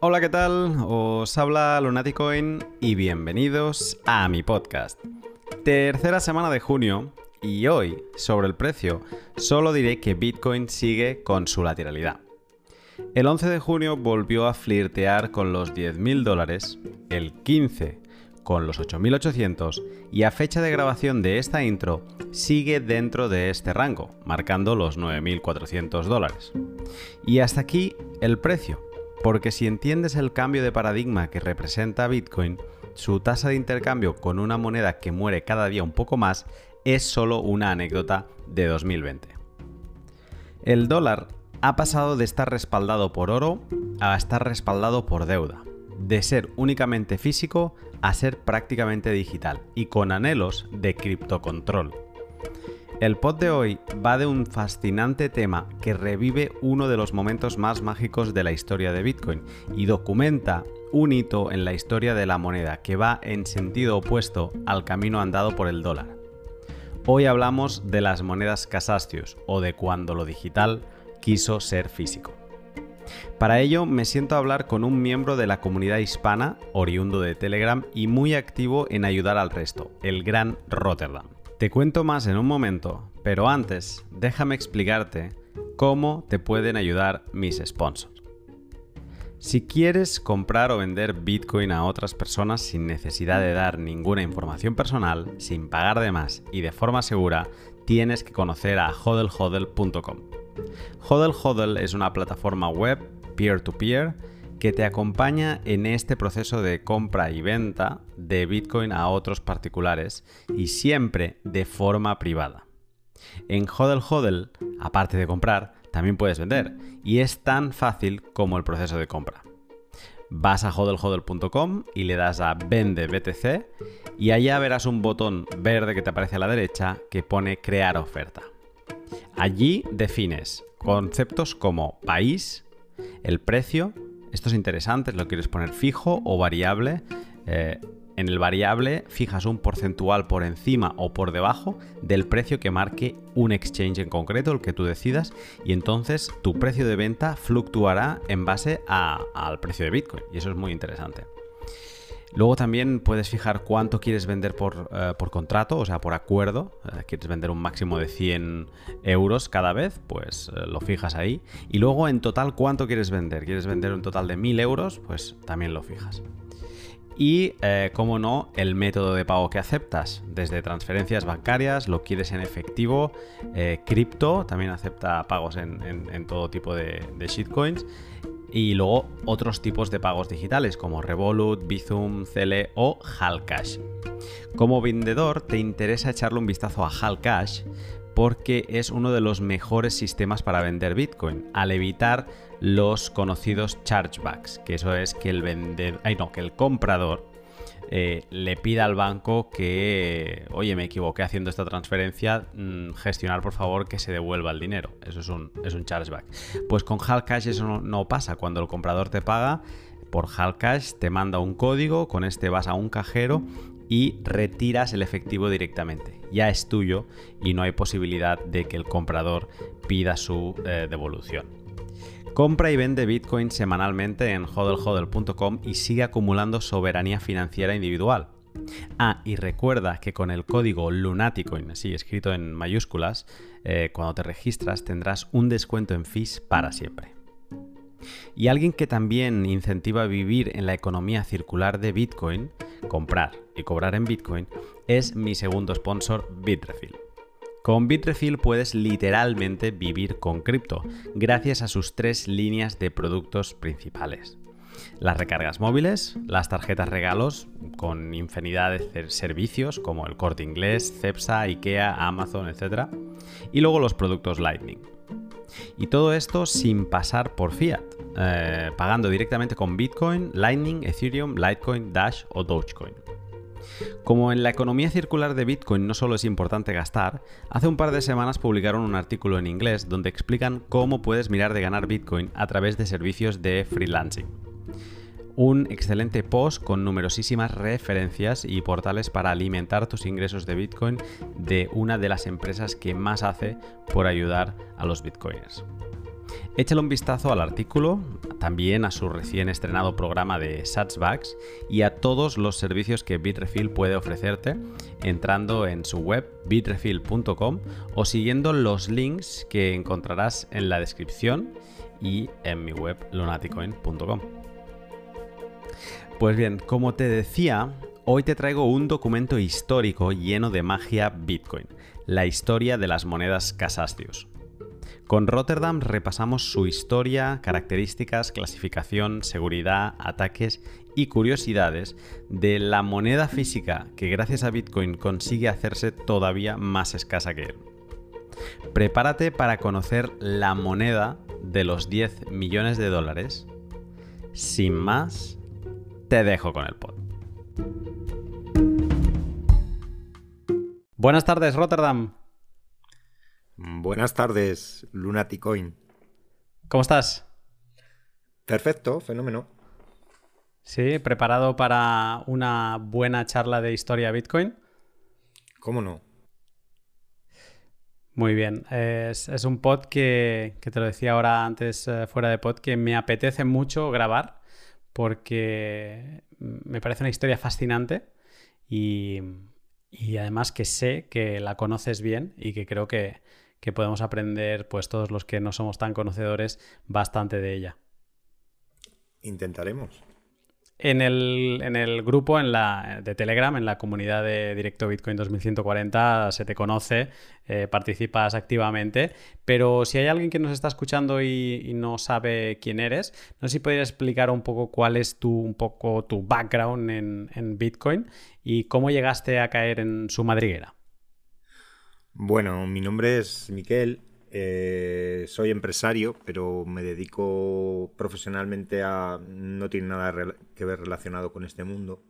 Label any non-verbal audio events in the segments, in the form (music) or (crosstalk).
Hola, ¿qué tal? Os habla Lunaticoin y bienvenidos a mi podcast. Tercera semana de junio y hoy, sobre el precio, solo diré que Bitcoin sigue con su lateralidad. El 11 de junio volvió a flirtear con los 10.000 dólares, el 15 con los 8.800 y a fecha de grabación de esta intro sigue dentro de este rango, marcando los 9.400 dólares. Y hasta aquí el precio, porque si entiendes el cambio de paradigma que representa Bitcoin, su tasa de intercambio con una moneda que muere cada día un poco más es solo una anécdota de 2020. El dólar ha pasado de estar respaldado por oro a estar respaldado por deuda, de ser únicamente físico a ser prácticamente digital y con anhelos de criptocontrol. El pod de hoy va de un fascinante tema que revive uno de los momentos más mágicos de la historia de Bitcoin y documenta un hito en la historia de la moneda que va en sentido opuesto al camino andado por el dólar. Hoy hablamos de las monedas Casastios o de cuando lo digital quiso ser físico. Para ello me siento a hablar con un miembro de la comunidad hispana, oriundo de Telegram y muy activo en ayudar al resto, el gran Rotterdam. Te cuento más en un momento, pero antes déjame explicarte cómo te pueden ayudar mis sponsors. Si quieres comprar o vender Bitcoin a otras personas sin necesidad de dar ninguna información personal, sin pagar de más y de forma segura, tienes que conocer a hodlhodl.com. Hodl Hodl es una plataforma web peer-to-peer que te acompaña en este proceso de compra y venta de Bitcoin a otros particulares y siempre de forma privada. En Hodl Hodl, aparte de comprar, también puedes vender y es tan fácil como el proceso de compra. Vas a hodlhodl.com y le das a Vende BTC y allá verás un botón verde que te aparece a la derecha que pone Crear oferta. Allí defines conceptos como país, el precio, esto es interesante, lo quieres poner fijo o variable. Eh, en el variable fijas un porcentual por encima o por debajo del precio que marque un exchange en concreto, el que tú decidas, y entonces tu precio de venta fluctuará en base al precio de Bitcoin. Y eso es muy interesante. Luego también puedes fijar cuánto quieres vender por, eh, contrato, o sea, por acuerdo. Eh, quieres vender un máximo de 100 euros cada vez, pues eh, lo fijas ahí. Y luego en total cuánto quieres vender. ¿Quieres vender un total de 1000 euros? Pues también lo fijas. Y, como no, el método de pago que aceptas, desde transferencias bancarias, lo quieres en efectivo, cripto, también acepta pagos en, todo tipo de shitcoins y luego otros tipos de pagos digitales como Revolut, Bizum, Cele o Halcash. Como vendedor te interesa echarle un vistazo a Halcash porque es uno de los mejores sistemas para vender Bitcoin, al evitar los conocidos chargebacks, que eso es que el vendedor, ay no, que el comprador eh, le pida al banco que, oye, me equivoqué haciendo esta transferencia, mm, gestionar por favor que se devuelva el dinero. Eso es un, es un chargeback. Pues con Halcash eso no, pasa. Cuando el comprador te paga por Halcash, te manda un código, con este vas a un cajero y retiras el efectivo directamente. Ya es tuyo y no hay posibilidad de que el comprador pida su eh, devolución. Compra y vende Bitcoin semanalmente en hodlhodl.com y sigue acumulando soberanía financiera individual. Ah, y recuerda que con el código Lunaticoin, así escrito en mayúsculas, eh, cuando te registras tendrás un descuento en fees para siempre. Y alguien que también incentiva vivir en la economía circular de Bitcoin, comprar y cobrar en Bitcoin, es mi segundo sponsor, Bitrefill. Con Bitrefill puedes literalmente vivir con cripto, gracias a sus tres líneas de productos principales. Las recargas móviles, las tarjetas regalos con infinidad de servicios como el corte inglés, Cepsa, IKEA, Amazon, etc. Y luego los productos Lightning. Y todo esto sin pasar por fiat, eh, pagando directamente con Bitcoin, Lightning, Ethereum, Litecoin, Dash o Dogecoin. Como en la economía circular de Bitcoin no solo es importante gastar, hace un par de semanas publicaron un artículo en inglés donde explican cómo puedes mirar de ganar Bitcoin a través de servicios de freelancing. Un excelente post con numerosísimas referencias y portales para alimentar tus ingresos de Bitcoin de una de las empresas que más hace por ayudar a los Bitcoiners. Échale un vistazo al artículo, también a su recién estrenado programa de Satsbacks y a todos los servicios que Bitrefill puede ofrecerte entrando en su web bitrefill.com o siguiendo los links que encontrarás en la descripción y en mi web lunaticoin.com. Pues bien, como te decía, hoy te traigo un documento histórico lleno de magia Bitcoin, la historia de las monedas Casastius. Con Rotterdam repasamos su historia, características, clasificación, seguridad, ataques y curiosidades de la moneda física que gracias a Bitcoin consigue hacerse todavía más escasa que él. Prepárate para conocer la moneda de los 10 millones de dólares. Sin más, te dejo con el pod. Buenas tardes, Rotterdam. Buenas tardes, Lunaticoin. ¿Cómo estás? Perfecto, fenómeno. Sí, preparado para una buena charla de historia Bitcoin. ¿Cómo no? Muy bien. Es, un pod que, te lo decía ahora antes eh, fuera de pod, que me apetece mucho grabar porque me parece una historia fascinante y, y además que sé que la conoces bien y que creo que, que podemos aprender, pues todos los que no somos tan conocedores, bastante de ella. Intentaremos. En el, en el grupo en la, de Telegram, en la comunidad de Directo Bitcoin 2140, se te conoce, eh, participas activamente, pero si hay alguien que nos está escuchando y, no sabe quién eres, no sé si podrías explicar un poco cuál es tu, un poco tu background en, en Bitcoin y cómo llegaste a caer en su madriguera. Bueno, mi nombre es Miquel, eh, soy empresario, pero me dedico profesionalmente a... no tiene nada que ver relacionado con este mundo.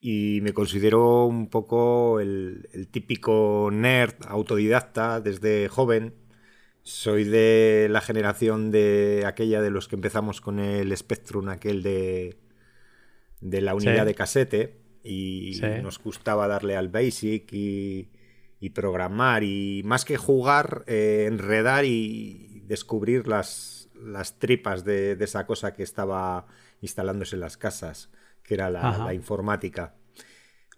Y me considero un poco el, típico nerd autodidacta desde joven. Soy de la generación de aquella de los que empezamos con el Spectrum, aquel de, de la unidad de casete, y nos gustaba darle al Basic y y programar y más que jugar, eh, enredar y descubrir las, las tripas de, esa cosa que estaba instalándose en las casas, que era la, informática.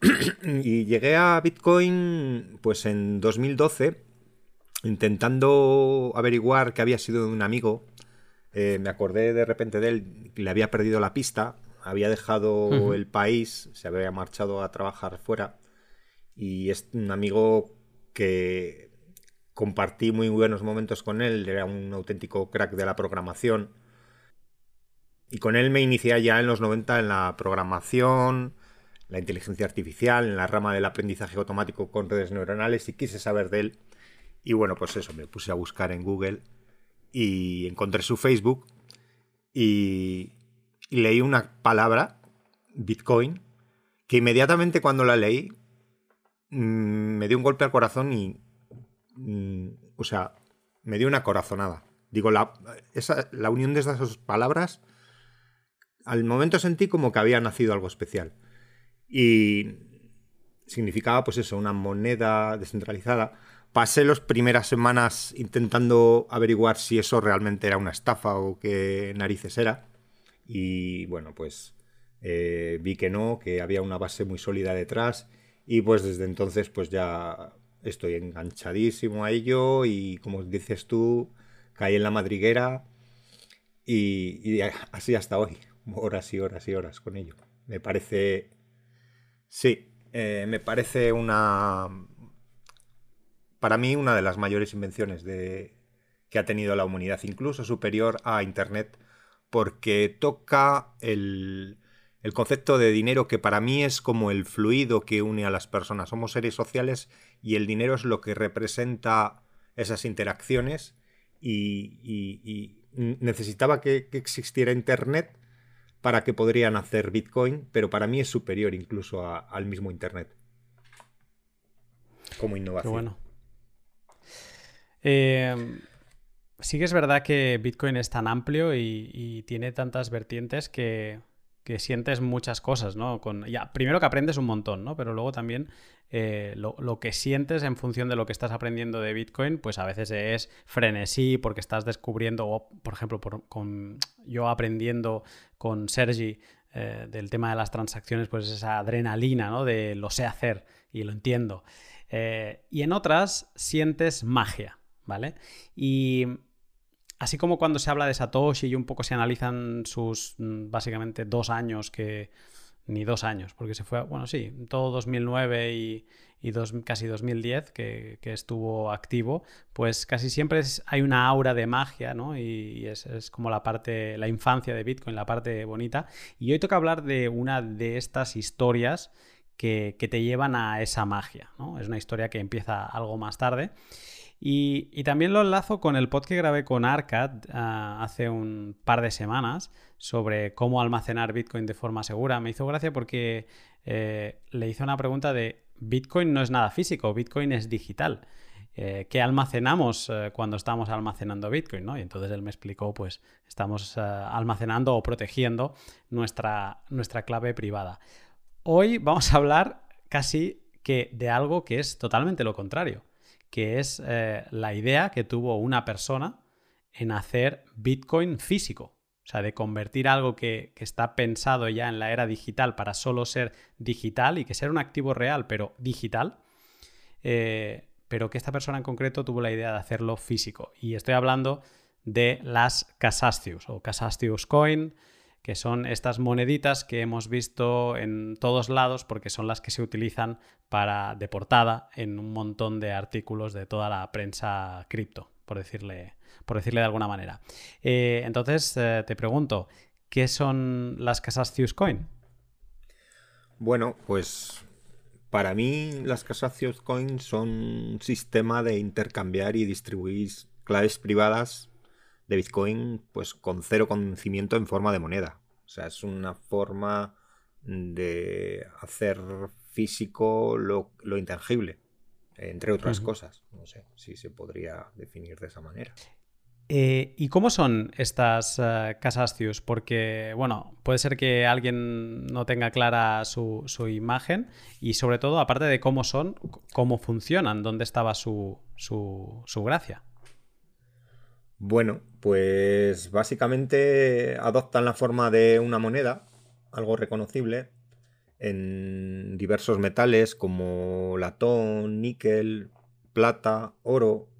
(clears throat) y llegué a Bitcoin pues en 2012 intentando averiguar qué había sido de un amigo. Eh, me acordé de repente de él, le había perdido la pista, había dejado el país, se había marchado a trabajar fuera y es un amigo que compartí muy buenos momentos con él, era un auténtico crack de la programación. Y con él me inicié ya en los 90 en la programación, la inteligencia artificial, en la rama del aprendizaje automático con redes neuronales y quise saber de él. Y bueno, pues eso, me puse a buscar en Google y encontré su Facebook y, y leí una palabra, Bitcoin, que inmediatamente cuando la leí Mm, me dio un golpe al corazón y. Mm, o sea, me dio una corazonada. Digo, la, esa, la unión de esas dos palabras, al momento sentí como que había nacido algo especial. Y significaba, pues eso, una moneda descentralizada. Pasé las primeras semanas intentando averiguar si eso realmente era una estafa o qué narices era. Y bueno, pues eh, vi que no, que había una base muy sólida detrás y pues desde entonces pues ya estoy enganchadísimo a ello y como dices tú, caí en la madriguera y, así hasta hoy, horas y horas y horas con ello. Me parece, sí, eh, me parece una, para mí una de las mayores invenciones de, que ha tenido la humanidad, incluso superior a Internet, porque toca el, el concepto de dinero que para mí es como el fluido que une a las personas. Somos seres sociales y el dinero es lo que representa esas interacciones y, necesitaba que, existiera Internet para que podrían hacer Bitcoin, pero para mí es superior incluso al mismo Internet como innovación. bueno. Eh, sí que es verdad que Bitcoin es tan amplio y tiene tantas vertientes que sientes muchas cosas, ¿no? Con, ya, primero que aprendes un montón, ¿no? Pero luego también eh, lo, que sientes en función de lo que estás aprendiendo de Bitcoin, pues a veces es frenesí porque estás descubriendo, o por ejemplo, con, yo aprendiendo con Sergi eh, del tema de las transacciones, pues esa adrenalina, ¿no? De lo sé hacer y lo entiendo. Eh, y en otras sientes magia, ¿vale? Y así como cuando se habla de Satoshi y un poco se analizan sus mm, básicamente dos años que ni dos años, porque se fue, bueno, sí, todo 2009 y, casi 2010 que, estuvo activo, pues casi siempre hay una aura de magia, ¿no? Y, es, como la parte, la infancia de Bitcoin, la parte bonita. Y hoy toca hablar de una de estas historias que, te llevan a esa magia, ¿no? Es una historia que empieza algo más tarde. Y, también lo enlazo con el pod que grabé con Arcad ah, hace un par de semanas sobre cómo almacenar Bitcoin de forma segura. Me hizo gracia porque eh, le hice una pregunta de Bitcoin no es nada físico, Bitcoin es digital. Eh, ¿Qué almacenamos eh, cuando estamos almacenando Bitcoin? Y entonces él me explicó, pues estamos almacenando o protegiendo nuestra, nuestra clave privada. Hoy vamos a hablar casi que de algo que es totalmente lo contrario que es eh, la idea que tuvo una persona en hacer Bitcoin físico. O sea, de convertir algo que, está pensado ya en la era digital para solo ser digital y que ser un activo real, pero digital. Eh, pero que esta persona en concreto tuvo la idea de hacerlo físico. Y estoy hablando de las Casastius o Casastius Coin, que son estas moneditas que hemos visto en todos lados porque son las que se utilizan para de portada en un montón de artículos de toda la prensa cripto, por decirle, por decirle de alguna manera. Eh, entonces eh, te pregunto, ¿qué son las casas Coin? Bueno, pues para mí las casas Coin son un sistema de intercambiar y distribuir claves privadas de Bitcoin pues con cero conocimiento en forma de moneda. O sea, es una forma de hacer físico lo, intangible, entre otras cosas. No sé si se podría definir de esa manera. Eh, ¿Y cómo son estas uh, casas Porque, bueno, puede ser que alguien no tenga clara su, imagen y sobre todo, aparte de cómo son, cómo funcionan, dónde estaba su, su gracia. Bueno, pues básicamente adoptan la forma de una moneda, algo reconocible, en diversos metales como latón, níquel, plata, oro,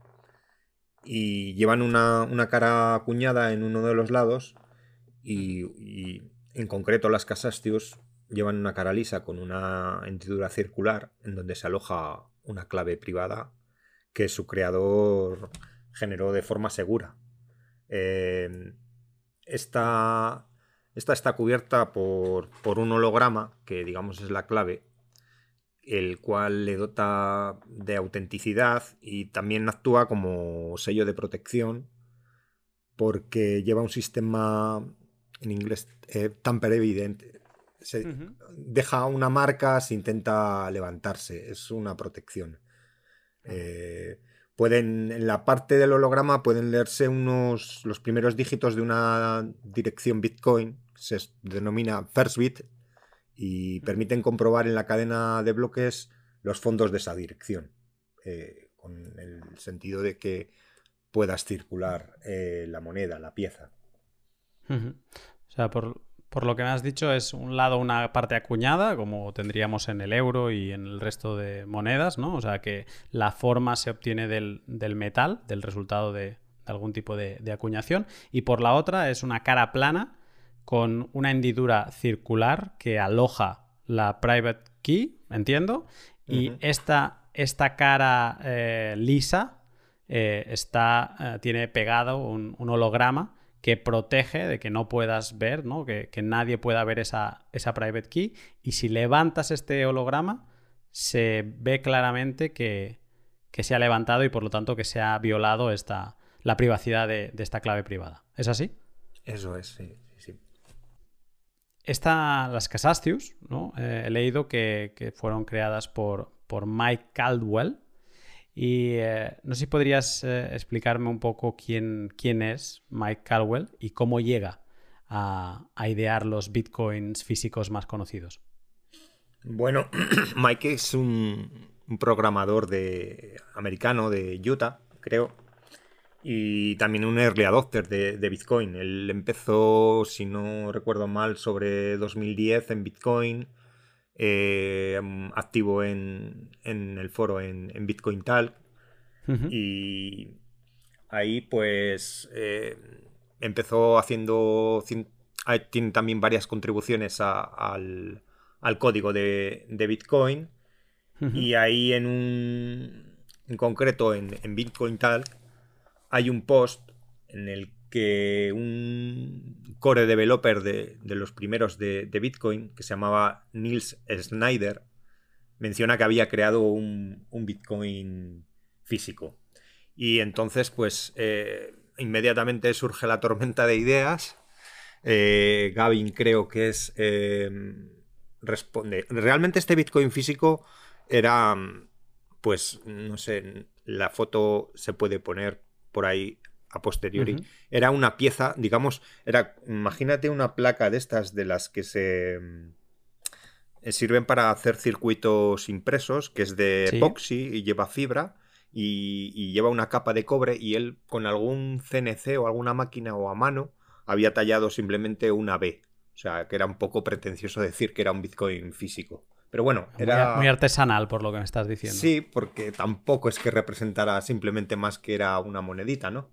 y llevan una, cara acuñada en uno de los lados y, en concreto las Casastius llevan una cara lisa con una hendidura circular en donde se aloja una clave privada que su creador generó de forma segura. Em, esta, está cubierta por, un holograma, que digamos es la clave, el cual le dota de autenticidad y también actúa como sello de protección porque lleva un sistema en inglés eh, tamper evidente. Se deja una marca, se intenta levantarse, es una protección. Eh, pueden, en la parte del holograma pueden leerse unos, los primeros dígitos de una dirección Bitcoin, se denomina first bit, y permiten comprobar en la cadena de bloques los fondos de esa dirección, eh, con el sentido de que puedas circular eh, la moneda, la pieza. O sea, por, por lo que me has dicho, es un lado una parte acuñada, como tendríamos en el euro y en el resto de monedas, ¿no? O sea que la forma se obtiene del, metal, del resultado de, algún tipo de, acuñación. Y por la otra es una cara plana con una hendidura circular que aloja la private key, entiendo. Y esta, esta, cara eh, lisa eh, está, eh, tiene pegado un holograma que protege de que no puedas ver, ¿no? Que, nadie pueda ver esa, esa, private key. Y si levantas este holograma, se ve claramente que, se ha levantado y por lo tanto que se ha violado esta, la privacidad de, esta clave privada. ¿Es así? Eso es, sí. sí. Esta, las Casastius, ¿no? Eh, he leído que, que, fueron creadas por, por Mike Caldwell, y eh, no sé si podrías eh, explicarme un poco quién, quién es Mike Caldwell y cómo llega a, idear los bitcoins físicos más conocidos? Bueno, (clears throat) Mike es un, programador de, americano de Utah, creo, y también un early adopter de, Bitcoin. Él empezó, si no recuerdo mal, sobre 2010 en Bitcoin, eh, activo en, el foro en, Bitcoin Talk. Y ahí pues eh, empezó haciendo... Tiene también varias contribuciones al, código de, Bitcoin. Y ahí en un... En concreto en, en Bitcoin Talk hay un post en el que un core developer de, los primeros de, Bitcoin, que se llamaba Nils Snyder, menciona que había creado un, Bitcoin físico. Y entonces, pues, eh, inmediatamente surge la tormenta de ideas. Eh, Gavin creo que es... Eh, responde. Realmente este Bitcoin físico era, pues, no sé, la foto se puede poner por ahí a posteriori. Era una pieza, digamos, era, imagínate una placa de estas de las que se mm, sirven para hacer circuitos impresos, que es de epoxi y lleva fibra. Y, lleva una capa de cobre y él con algún CNC o alguna máquina o a mano había tallado simplemente una B. O sea, que era un poco pretencioso decir que era un Bitcoin físico. Pero bueno, era... Muy, artesanal por lo que me estás diciendo. Sí, porque tampoco es que representara simplemente más que era una monedita, ¿no?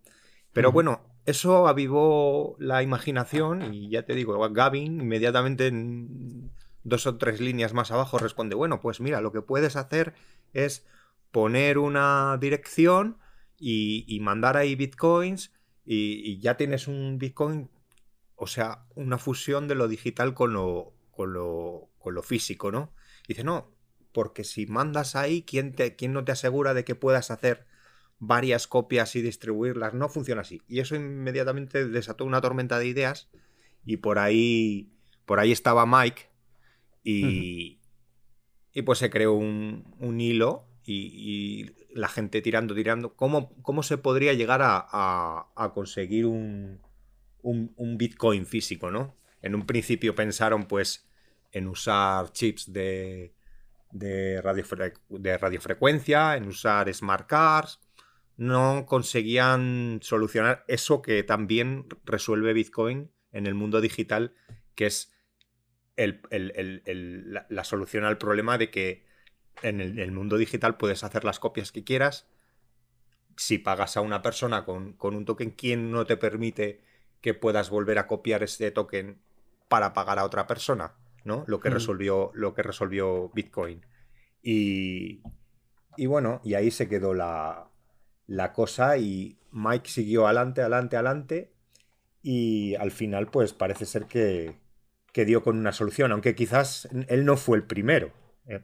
Pero bueno, eso avivó la imaginación y ya te digo, Gavin inmediatamente en dos o tres líneas más abajo responde, bueno, pues mira, lo que puedes hacer es poner una dirección y, mandar ahí bitcoins y, ya tienes un bitcoin, o sea, una fusión de lo digital con lo, con lo, con lo físico, ¿no? dice, no, porque si mandas ahí, ¿quién, te, ¿quién no te asegura de que puedas hacer varias copias y distribuirlas? No funciona así. Y eso inmediatamente desató una tormenta de ideas y por ahí, por ahí estaba Mike y, y pues se creó un, hilo y, la gente tirando, tirando. ¿Cómo, cómo se podría llegar a, a, conseguir un, un, un, Bitcoin físico, no? En un principio pensaron, pues, en usar chips de, de, de radiofrecuencia, en usar smart cars, no conseguían solucionar eso que también resuelve Bitcoin en el mundo digital, que es la, solución al problema de que en el, mundo digital puedes hacer las copias que quieras. Si pagas a una persona con, con un token, ¿quién no te permite que puedas volver a copiar ese token para pagar a otra persona? Lo que, mm. resolvió, lo que resolvió Bitcoin. Y, bueno, y ahí se quedó la, cosa y Mike siguió adelante, adelante, adelante y al final pues parece ser que, dio con una solución, aunque quizás él no fue el primero. ¿eh?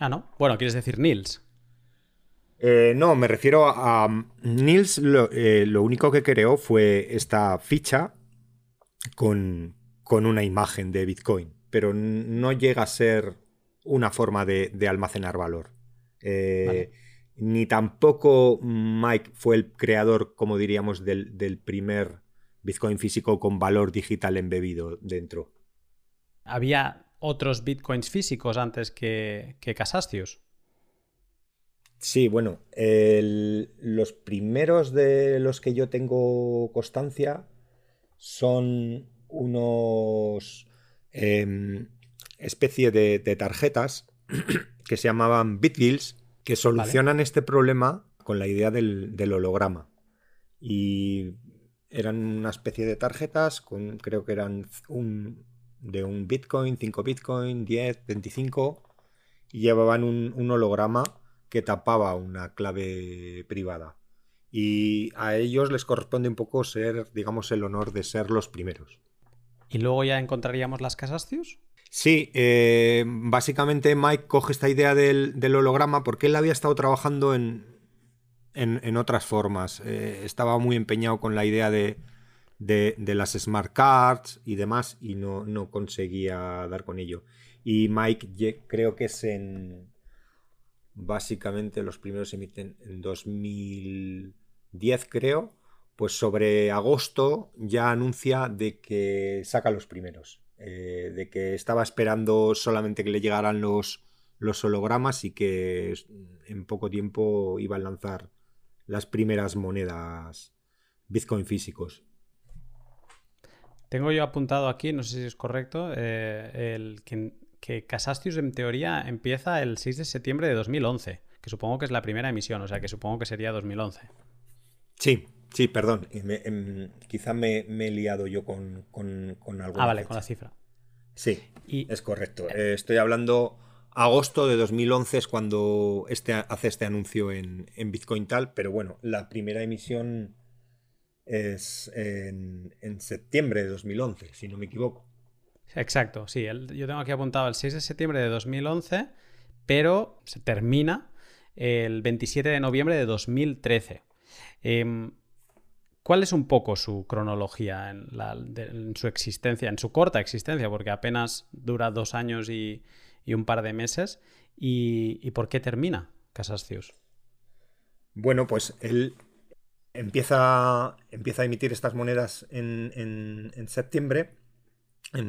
Ah, ¿no? Bueno, ¿quieres decir Nils? Eh, no, me refiero a, Nils, lo, eh, lo, único que creó fue esta ficha con, con una imagen de Bitcoin, pero no llega a ser una forma de, almacenar valor. Eh, ni tampoco Mike fue el creador, como diríamos, del, primer Bitcoin físico con valor digital embebido dentro. ¿Había otros Bitcoins físicos antes que, que Casastios? Sí, bueno, los primeros de los que yo tengo constancia son unos eh, especie de, tarjetas (clears throat) que se llamaban Bitbills que solucionan este problema con la idea del, holograma. Y eran una especie de tarjetas, con, creo que eran un, de un Bitcoin, 5 Bitcoin, 10, 25, y llevaban un holograma que tapaba una clave privada. Y a ellos les corresponde un poco ser, digamos, el honor de ser los primeros. ¿Y luego ya encontraríamos las Casastius? Sí, eh, básicamente Mike coge esta idea del, holograma porque él había estado trabajando en, en, otras formas. Eh, estaba muy empeñado con la idea de, de, las smart cards y demás y no, no, conseguía dar con ello. Y Mike creo que es en... Básicamente los primeros se emiten en 2010 creo pues sobre agosto ya anuncia de que saca los primeros. Eh, de que estaba esperando solamente que le llegaran los, los hologramas y que en poco tiempo iba a lanzar las primeras monedas Bitcoin físicos. Tengo yo apuntado aquí, no sé si es correcto, eh, el, que, que Casastius en teoría empieza el 6 de septiembre de 2011, que supongo que es la primera emisión, o sea que supongo que sería 2011. Sí, sí, perdón, em, quizá me, he liado yo con, con, Ah, vale, con la cifra. Sí, es correcto. Eh, estoy hablando agosto de 2011 es cuando este, hace este anuncio en, en Bitcoin Tal, pero bueno, la primera emisión es en, septiembre de 2011, si no me equivoco. Exacto, sí. yo tengo aquí apuntado el 6 de septiembre de 2011, pero se termina el 27 de noviembre de 2013. Em, ¿Cuál es un poco su cronología en, su existencia, en su corta existencia? Porque apenas dura dos años y, un par de meses. ¿Y, por qué termina Casascius? Bueno, pues él empieza, empieza a emitir estas monedas en, septiembre.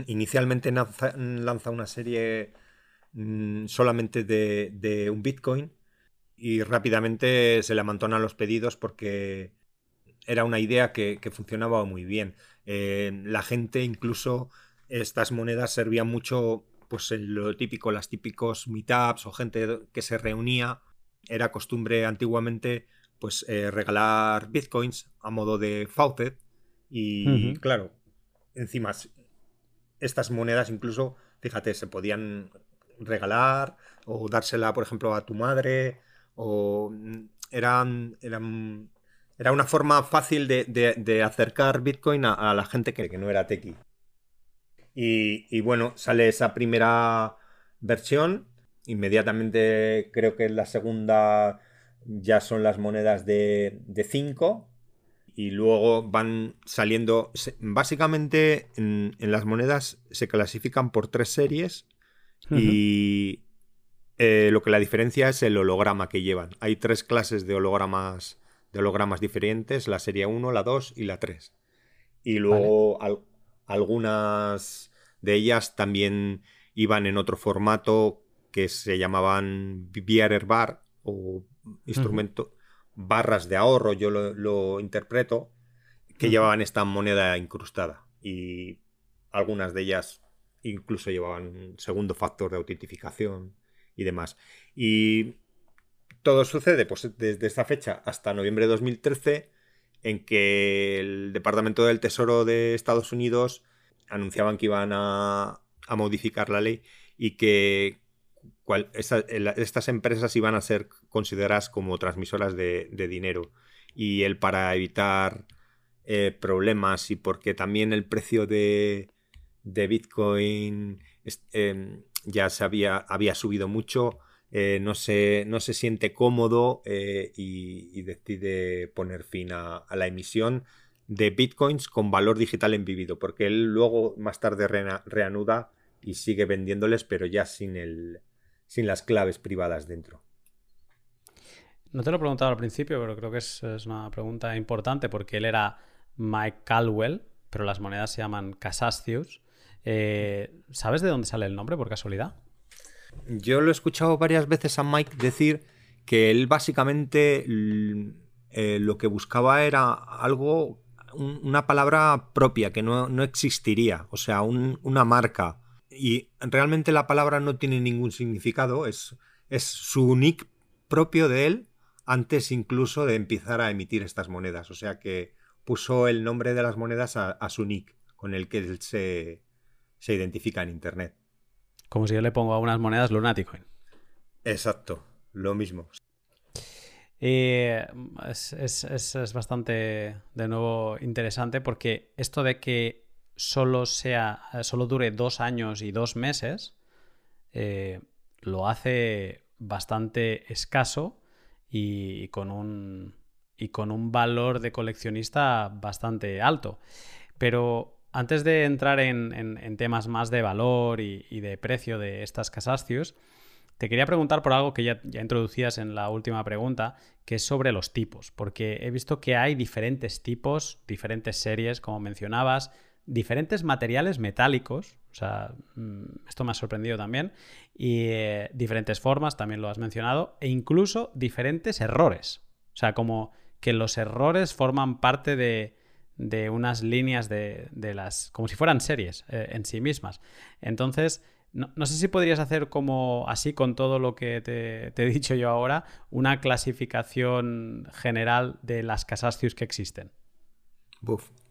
inicialmente lanza, una serie mm, solamente de, un Bitcoin y rápidamente se le amontonan los pedidos porque era una idea que, funcionaba muy bien. Eh, la gente incluso estas monedas servían mucho pues en lo típico, las típicos meetups o gente que se reunía. Era costumbre antiguamente pues eh, regalar bitcoins a modo de faucet y claro, encima estas monedas incluso, fíjate, se podían regalar o dársela, por ejemplo, a tu madre o mm, eran, eran era una forma fácil de, acercar Bitcoin a, la gente que, no era tequi. Y, y, bueno, sale esa primera versión. Inmediatamente creo que la segunda ya son las monedas de 5 y luego van saliendo, básicamente en, las monedas se clasifican por tres series y eh, lo que la diferencia es el holograma que llevan. Hay tres clases de hologramas, de hologramas diferentes, la serie 1, la 2 y la 3. Y luego algunas de ellas también iban en otro formato que se llamaban Bearer Bar o instrumento, barras de ahorro, yo lo, interpreto, que llevaban esta moneda incrustada. Y algunas de ellas incluso llevaban un segundo factor de autentificación y demás. Y todo sucede pues, desde esta fecha hasta noviembre de 2013, en que el Departamento del Tesoro de Estados Unidos anunciaban que iban a, a modificar la ley y que estas empresas iban a ser consideradas como transmisoras de, dinero. Y él para evitar eh, problemas y porque también el precio de, Bitcoin em, ya se había, había subido mucho, eh, no, se, no, se, siente cómodo eh, y, decide poner fin a, la emisión de bitcoins con valor digital en vivido, porque él luego más tarde reanuda y sigue vendiéndoles, pero ya sin el, sin las claves privadas dentro. No te lo he preguntado al principio, pero creo que es, una pregunta importante porque él era Mike Caldwell, pero las monedas se llaman Casascius. Eh, ¿Sabes de dónde sale el nombre por casualidad? Yo lo he escuchado varias veces a Mike decir que él básicamente eh, lo que buscaba era algo, una palabra propia que no, existiría, o sea, una marca y realmente la palabra no tiene ningún significado, es, es su nick propio de él antes incluso de empezar a emitir estas monedas. O sea que puso el nombre de las monedas a, su nick con el que él se, identifica en Internet. Como si yo le pongo a unas monedas Lunaticoin. Exacto, lo mismo. Eh, es, es, bastante, de nuevo, interesante porque esto de que solo sea, solo dure dos años y dos meses, eh, lo hace bastante escaso y, con un, y con un valor de coleccionista bastante alto. Pero antes de entrar en, temas más de valor y, de precio de estas Casascius, te quería preguntar por algo que ya, ya, introducías en la última pregunta, que es sobre los tipos, porque he visto que hay diferentes tipos, diferentes series, como mencionabas, diferentes materiales metálicos, o sea, mm, esto me ha sorprendido también, y eh, diferentes formas, también lo has mencionado, e incluso diferentes errores. O sea, como que los errores forman parte de, de unas líneas de, de, las. como si fueran series eh, en sí mismas. Entonces. No, no, sé si podrías hacer como así con todo lo que te, he dicho yo ahora, una clasificación general de las Casascius que existen.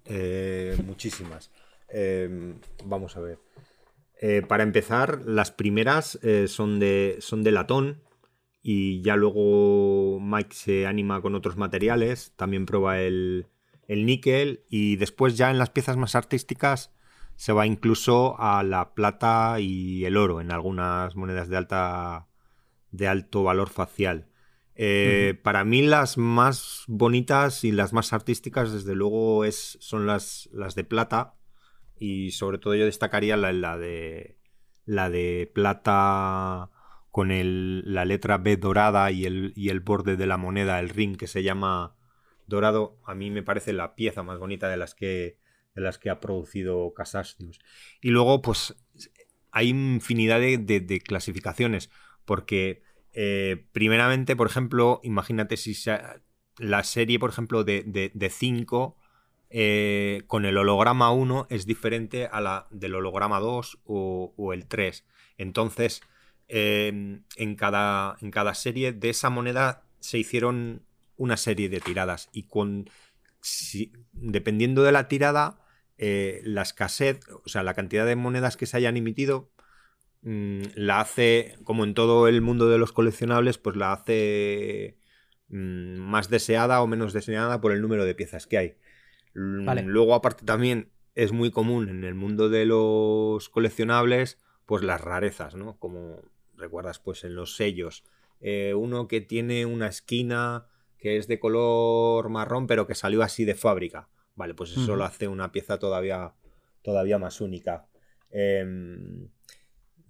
Eh, (laughs) muchísimas. Eh, vamos a ver. Eh, para empezar, las primeras son, de, son de latón y ya luego Mike se anima con otros materiales, también prueba el, el níquel y después ya en las piezas más artísticas se va incluso a la plata y el oro en algunas monedas de alta de alto valor facial. Eh, Para mí las más bonitas y las más artísticas, desde luego, es, son las, las de plata. Y sobre todo yo destacaría la, la de la de plata con el, la letra B dorada y el, y el borde de la moneda, el ring que se llama dorado. A mí me parece la pieza más bonita de las que, de las que ha producido Casascius. Y luego, pues, hay infinidad de clasificaciones. Porque eh, primeramente, por ejemplo, imagínate si la serie, por ejemplo, de 5 eh, con el holograma 1 es diferente a la del holograma 2 o, el 3. Entonces, eh, en, cada, en cada serie de esa moneda se hicieron una serie de tiradas y con dependiendo de la tirada, la escasez, o sea, la cantidad de monedas que se hayan emitido, Mm, la hace, como en todo el mundo de los coleccionables, pues la hace mm, más deseada o menos deseada por el número de piezas que hay. Luego, aparte, también es muy común en el mundo de los coleccionables, pues las rarezas, ¿no? Como recuerdas, pues en los sellos. Eh, uno que tiene una esquina que es de color marrón, pero que salió así de fábrica. Vale, pues eso lo hace una pieza todavía, todavía más única. Eh,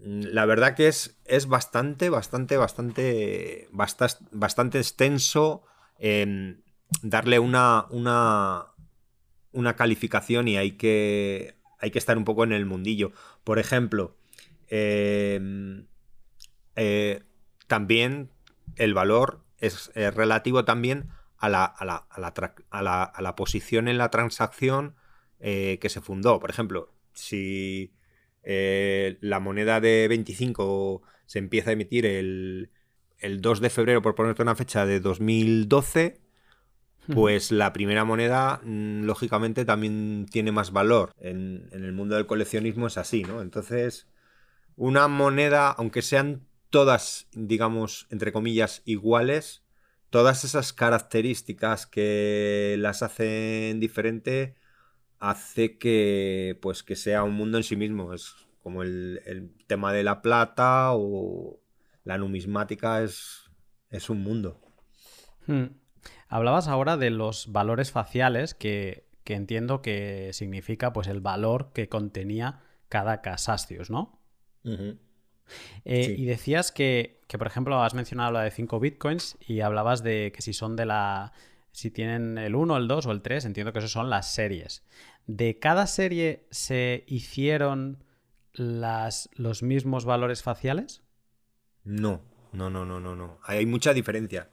Mm, la verdad que es, es bastante, bastante, bastante, bastante, extenso darle una, una, una calificación y hay que, hay que estar un poco en el mundillo. Por ejemplo, em, eh, también el valor es, relativo también a la, a, la, a, la, a la, posición en la transacción eh, que se fundó. Por ejemplo, si eh, la moneda de 25 se empieza a emitir el, 2 de febrero, por ponerte una fecha de 2012, pues la primera moneda, mm, lógicamente, también tiene más valor. En, el mundo del coleccionismo es así, ¿no? Entonces, una moneda, aunque sean todas, digamos, entre comillas, iguales, todas esas características que las hacen diferente hace que pues que sea un mundo en sí mismo. Es como el, tema de la plata o la numismática es, es un mundo. Hmm. Hablabas ahora de los valores faciales que, entiendo que significa pues el valor que contenía cada Casascius, ¿no? Eh, y decías que, que, por ejemplo, has mencionado la de 5 bitcoins y hablabas de que si son de la si tienen el 1, el 2 o el 3, entiendo que esos son las series. ¿De cada serie se hicieron las, los mismos valores faciales? No, no, no, no, no, no. Hay mucha diferencia.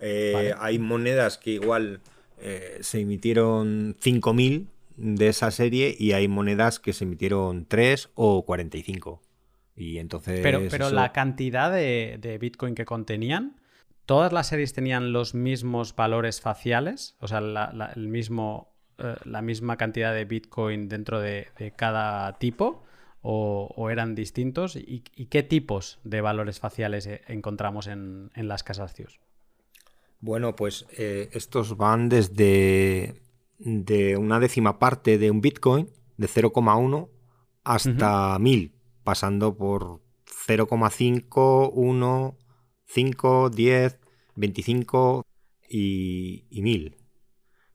Eh, hay monedas que igual eh, se emitieron 5.000 de esa serie y hay monedas que se emitieron 3 o 45. Y entonces... Pero, pero la cantidad de, de Bitcoin que contenían ¿Todas las series tenían los mismos valores faciales? O sea, la, el mismo, eh, la misma cantidad de Bitcoin dentro de, cada tipo. O, eran distintos? ¿Y, qué tipos de valores faciales eh, encontramos en, las Casascius? Bueno, pues eh, estos van desde de una décima parte de un Bitcoin, de 0,1 hasta 1000, pasando por 0,5, 1, 5, 10, 25 y, y 1000.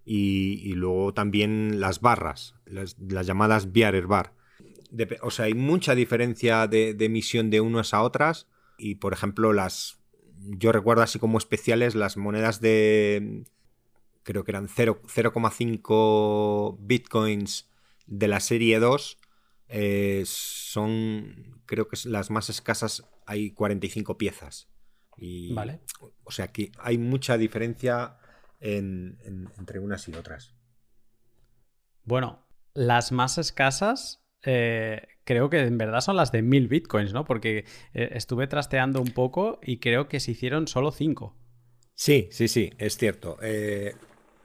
Y, luego también las barras, las, llamadas bearer bar. o sea, hay mucha diferencia de, emisión de unas a otras y, por ejemplo, las. Yo recuerdo así como especiales las monedas de. Creo que eran 0,5 bitcoins de la serie 2. Eh, son. Creo que las más escasas hay 45 piezas. Y, vale. O sea que hay mucha diferencia entre unas y otras. Bueno, las más escasas eh, creo que en verdad son las de mil bitcoins, ¿no? Porque eh, estuve trasteando un poco y creo que se hicieron solo cinco. Sí, sí, sí, es cierto. Eh,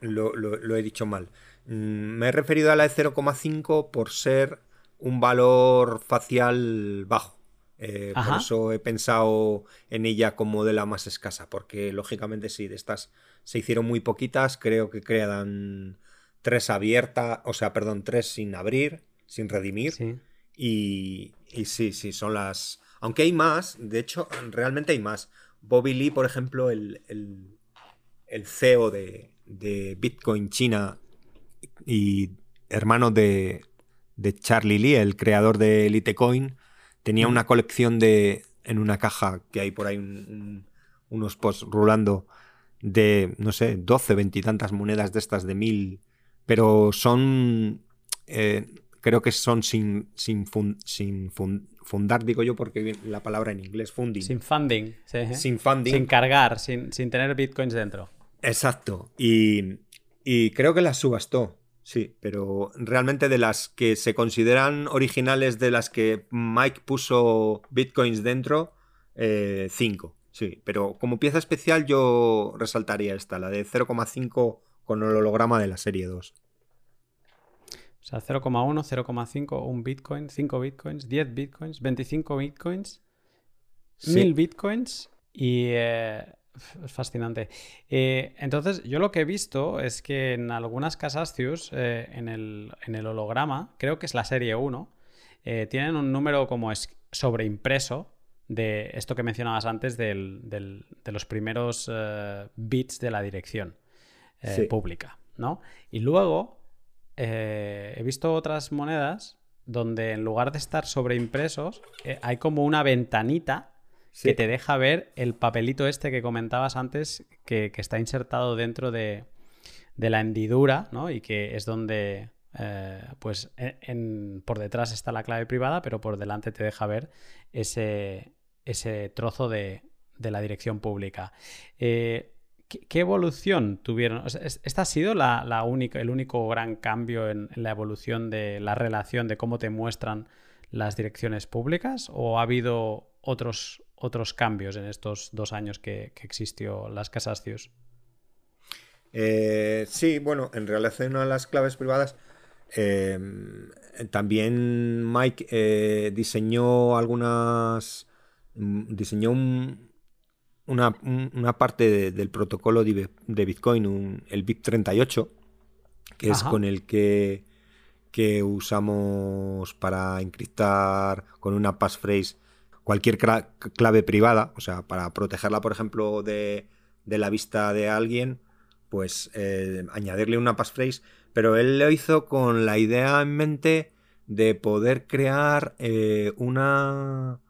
lo, he dicho mal. Mm, me he referido a la de 0,5 por ser un valor facial bajo. por eso he pensado en ella como de la más escasa, porque lógicamente sí, de estas se hicieron muy poquitas, creo que quedan tres abiertas, o sea, perdón, tres sin abrir, sin redimir. Y, y, sí, sí, son las... Aunque hay más, de hecho, realmente hay más. Bobby Lee, por ejemplo, el, el, CEO de, de, Bitcoin China y hermano de, de, Charlie Lee, el creador de Litecoin, tenía una colección de, en una caja que hay por ahí unos posts rulando de, no sé, 12, 20 y tantas monedas de estas de mil pero son, eh, creo que son sin, sin, sin fundar, digo yo, porque la palabra en inglés, funding. Sin funding, Sin funding. Sin cargar, sin, tener bitcoins dentro. Exacto. Y, y creo que las subastó. Sí, pero realmente de las que se consideran originales, de las que Mike puso bitcoins dentro, eh, cinco. Sí, pero como pieza especial yo resaltaría esta, la de 0,5 con el holograma de la serie 2. O sea, 0,1, 0,5, un bitcoin, 5 bitcoins, 10 bitcoins, 25 bitcoins, 1000 bitcoins y... Eh, es fascinante. Eh, entonces, yo lo que he visto es que en algunas casas eh, en, el, en, el, holograma, creo que es la serie 1, tienen un número como es sobreimpreso de esto que mencionabas antes del, de los primeros bits de la dirección. Eh, pública, ¿no? Y luego eh, he visto otras monedas donde en lugar de estar sobreimpresos, eh, hay como una ventanita que te deja ver el papelito este que comentabas antes, que, está insertado dentro de, la hendidura, ¿no? Y que es donde, pues, por detrás está la clave privada, pero por delante te deja ver ese, ese trozo de, de la dirección pública. ¿Qué, evolución tuvieron? ¿Esta ha sido la, única, el único gran cambio en, la evolución de la relación de cómo te muestran las direcciones públicas? ¿O ha habido otros, otros cambios en estos dos años que, existió las casas CIUS? Eh, sí, bueno, en relación a las claves privadas, em, también Mike eh, diseñó algunas. Mm, diseñó un, una, parte del protocolo de, Bitcoin, el BIP38, que es con el que, que, usamos para encriptar con una passphrase cualquier clave privada, o sea, para protegerla, por ejemplo, de, la vista de alguien, pues eh, añadirle una passphrase, pero él lo hizo con la idea en mente de poder crear eh, una,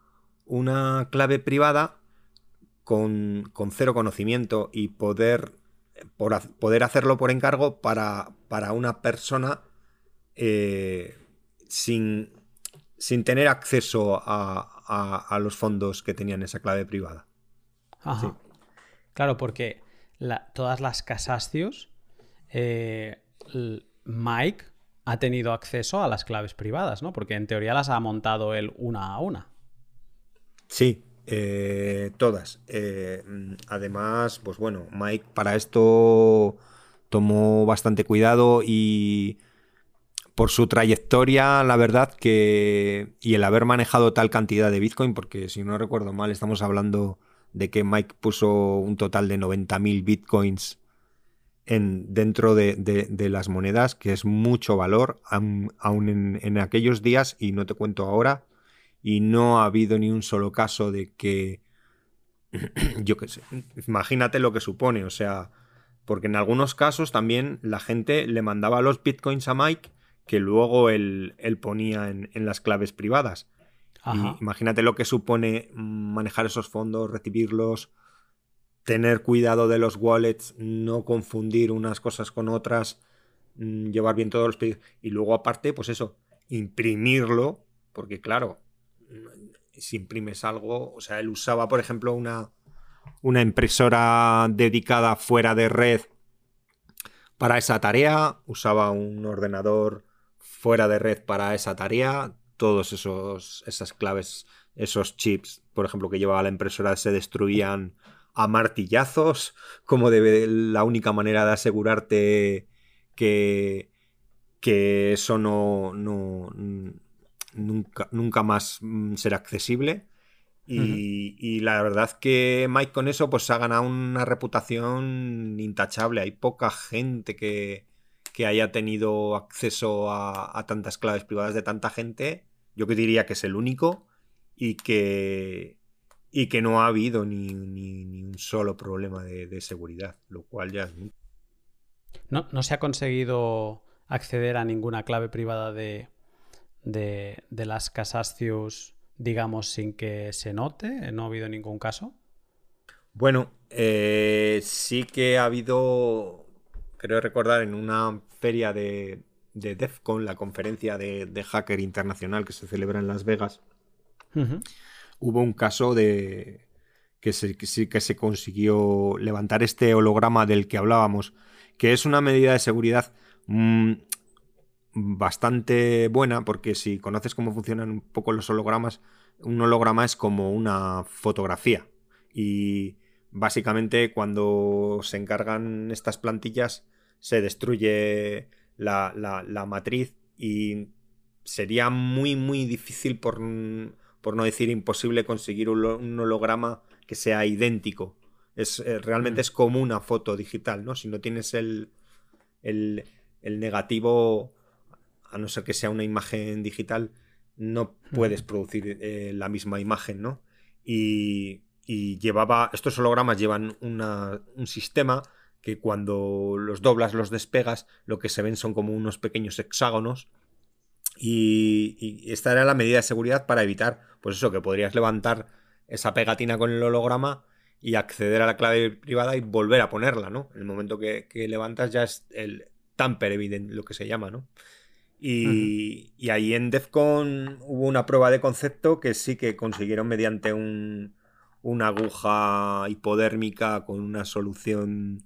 una clave privada con, cero conocimiento y poder, poder hacerlo por encargo para, para una persona eh, sin, sin, tener acceso a, los fondos que tenían esa clave privada. Claro, porque todas las casastios, eh, Mike ha tenido acceso a las claves privadas, ¿no? Porque en teoría las ha montado él una a una. Sí, eh, todas. Eh, además, pues bueno, Mike para esto tomó bastante cuidado y por su trayectoria, la verdad que... y el haber manejado tal cantidad de Bitcoin, porque si no recuerdo mal, estamos hablando de que Mike puso un total de 90.000 Bitcoins en, dentro de, las monedas, que es mucho valor, aún, en, en aquellos días, y no te cuento ahora, y no ha habido ni un solo caso de que, (clears throat) yo qué sé, imagínate lo que supone, o sea, porque en algunos casos también la gente le mandaba los bitcoins a Mike que luego él, ponía en, las claves privadas. imagínate lo que supone manejar esos fondos, recibirlos, tener cuidado de los wallets, no confundir unas cosas con otras, mm, llevar bien todos los pedidos. Y luego aparte, pues eso, imprimirlo, porque claro, si imprimes algo, o sea, él usaba, por ejemplo, una, una impresora dedicada fuera de red para esa tarea, usaba un ordenador fuera de red para esa tarea, todos esos esas claves, esos chips, por ejemplo, que llevaba la impresora se destruían a martillazos, como debe la única manera de asegurarte que que eso no, no nunca, nunca más será accesible. Y, la verdad que Mike con eso pues ha ganado una reputación intachable. Hay poca gente que, que haya tenido acceso a, tantas claves privadas de tanta gente. Yo que diría que es el único y que, y que no ha habido ni, un solo problema de, seguridad, lo cual ya es No, no se ha conseguido acceder a ninguna clave privada de, de, de las Casastius digamos, sin que se note? ¿No ha habido ningún caso? Bueno, eh, sí que ha habido, creo recordar, en una feria de, de DEFCON, la conferencia de, hacker internacional que se celebra en Las Vegas, hubo un caso de que, sí que se consiguió levantar este holograma del que hablábamos, que es una medida de seguridad mm, bastante buena, porque si conoces cómo funcionan un poco los hologramas, un holograma es como una fotografía. Y básicamente cuando se encargan estas plantillas se destruye la, matriz y sería muy muy difícil por, por no decir imposible conseguir un, holograma que sea idéntico. Es, eh, realmente mm. es como una foto digital, ¿no? Si no tienes el, el, el negativo a no ser que sea una imagen digital, no puedes producir eh, la misma imagen, ¿no? Y, llevaba, estos hologramas llevan un sistema que cuando los doblas, los despegas, lo que se ven son como unos pequeños hexágonos. Y, y, esta era la medida de seguridad para evitar, pues eso, que podrías levantar esa pegatina con el holograma y acceder a la clave privada y volver a ponerla, ¿no? En el momento que, que levantas ya es el tamper evidente, lo que se llama, ¿no? Y, ahí en DEFCON hubo una prueba de concepto que sí que consiguieron mediante un, una aguja hipodérmica con una solución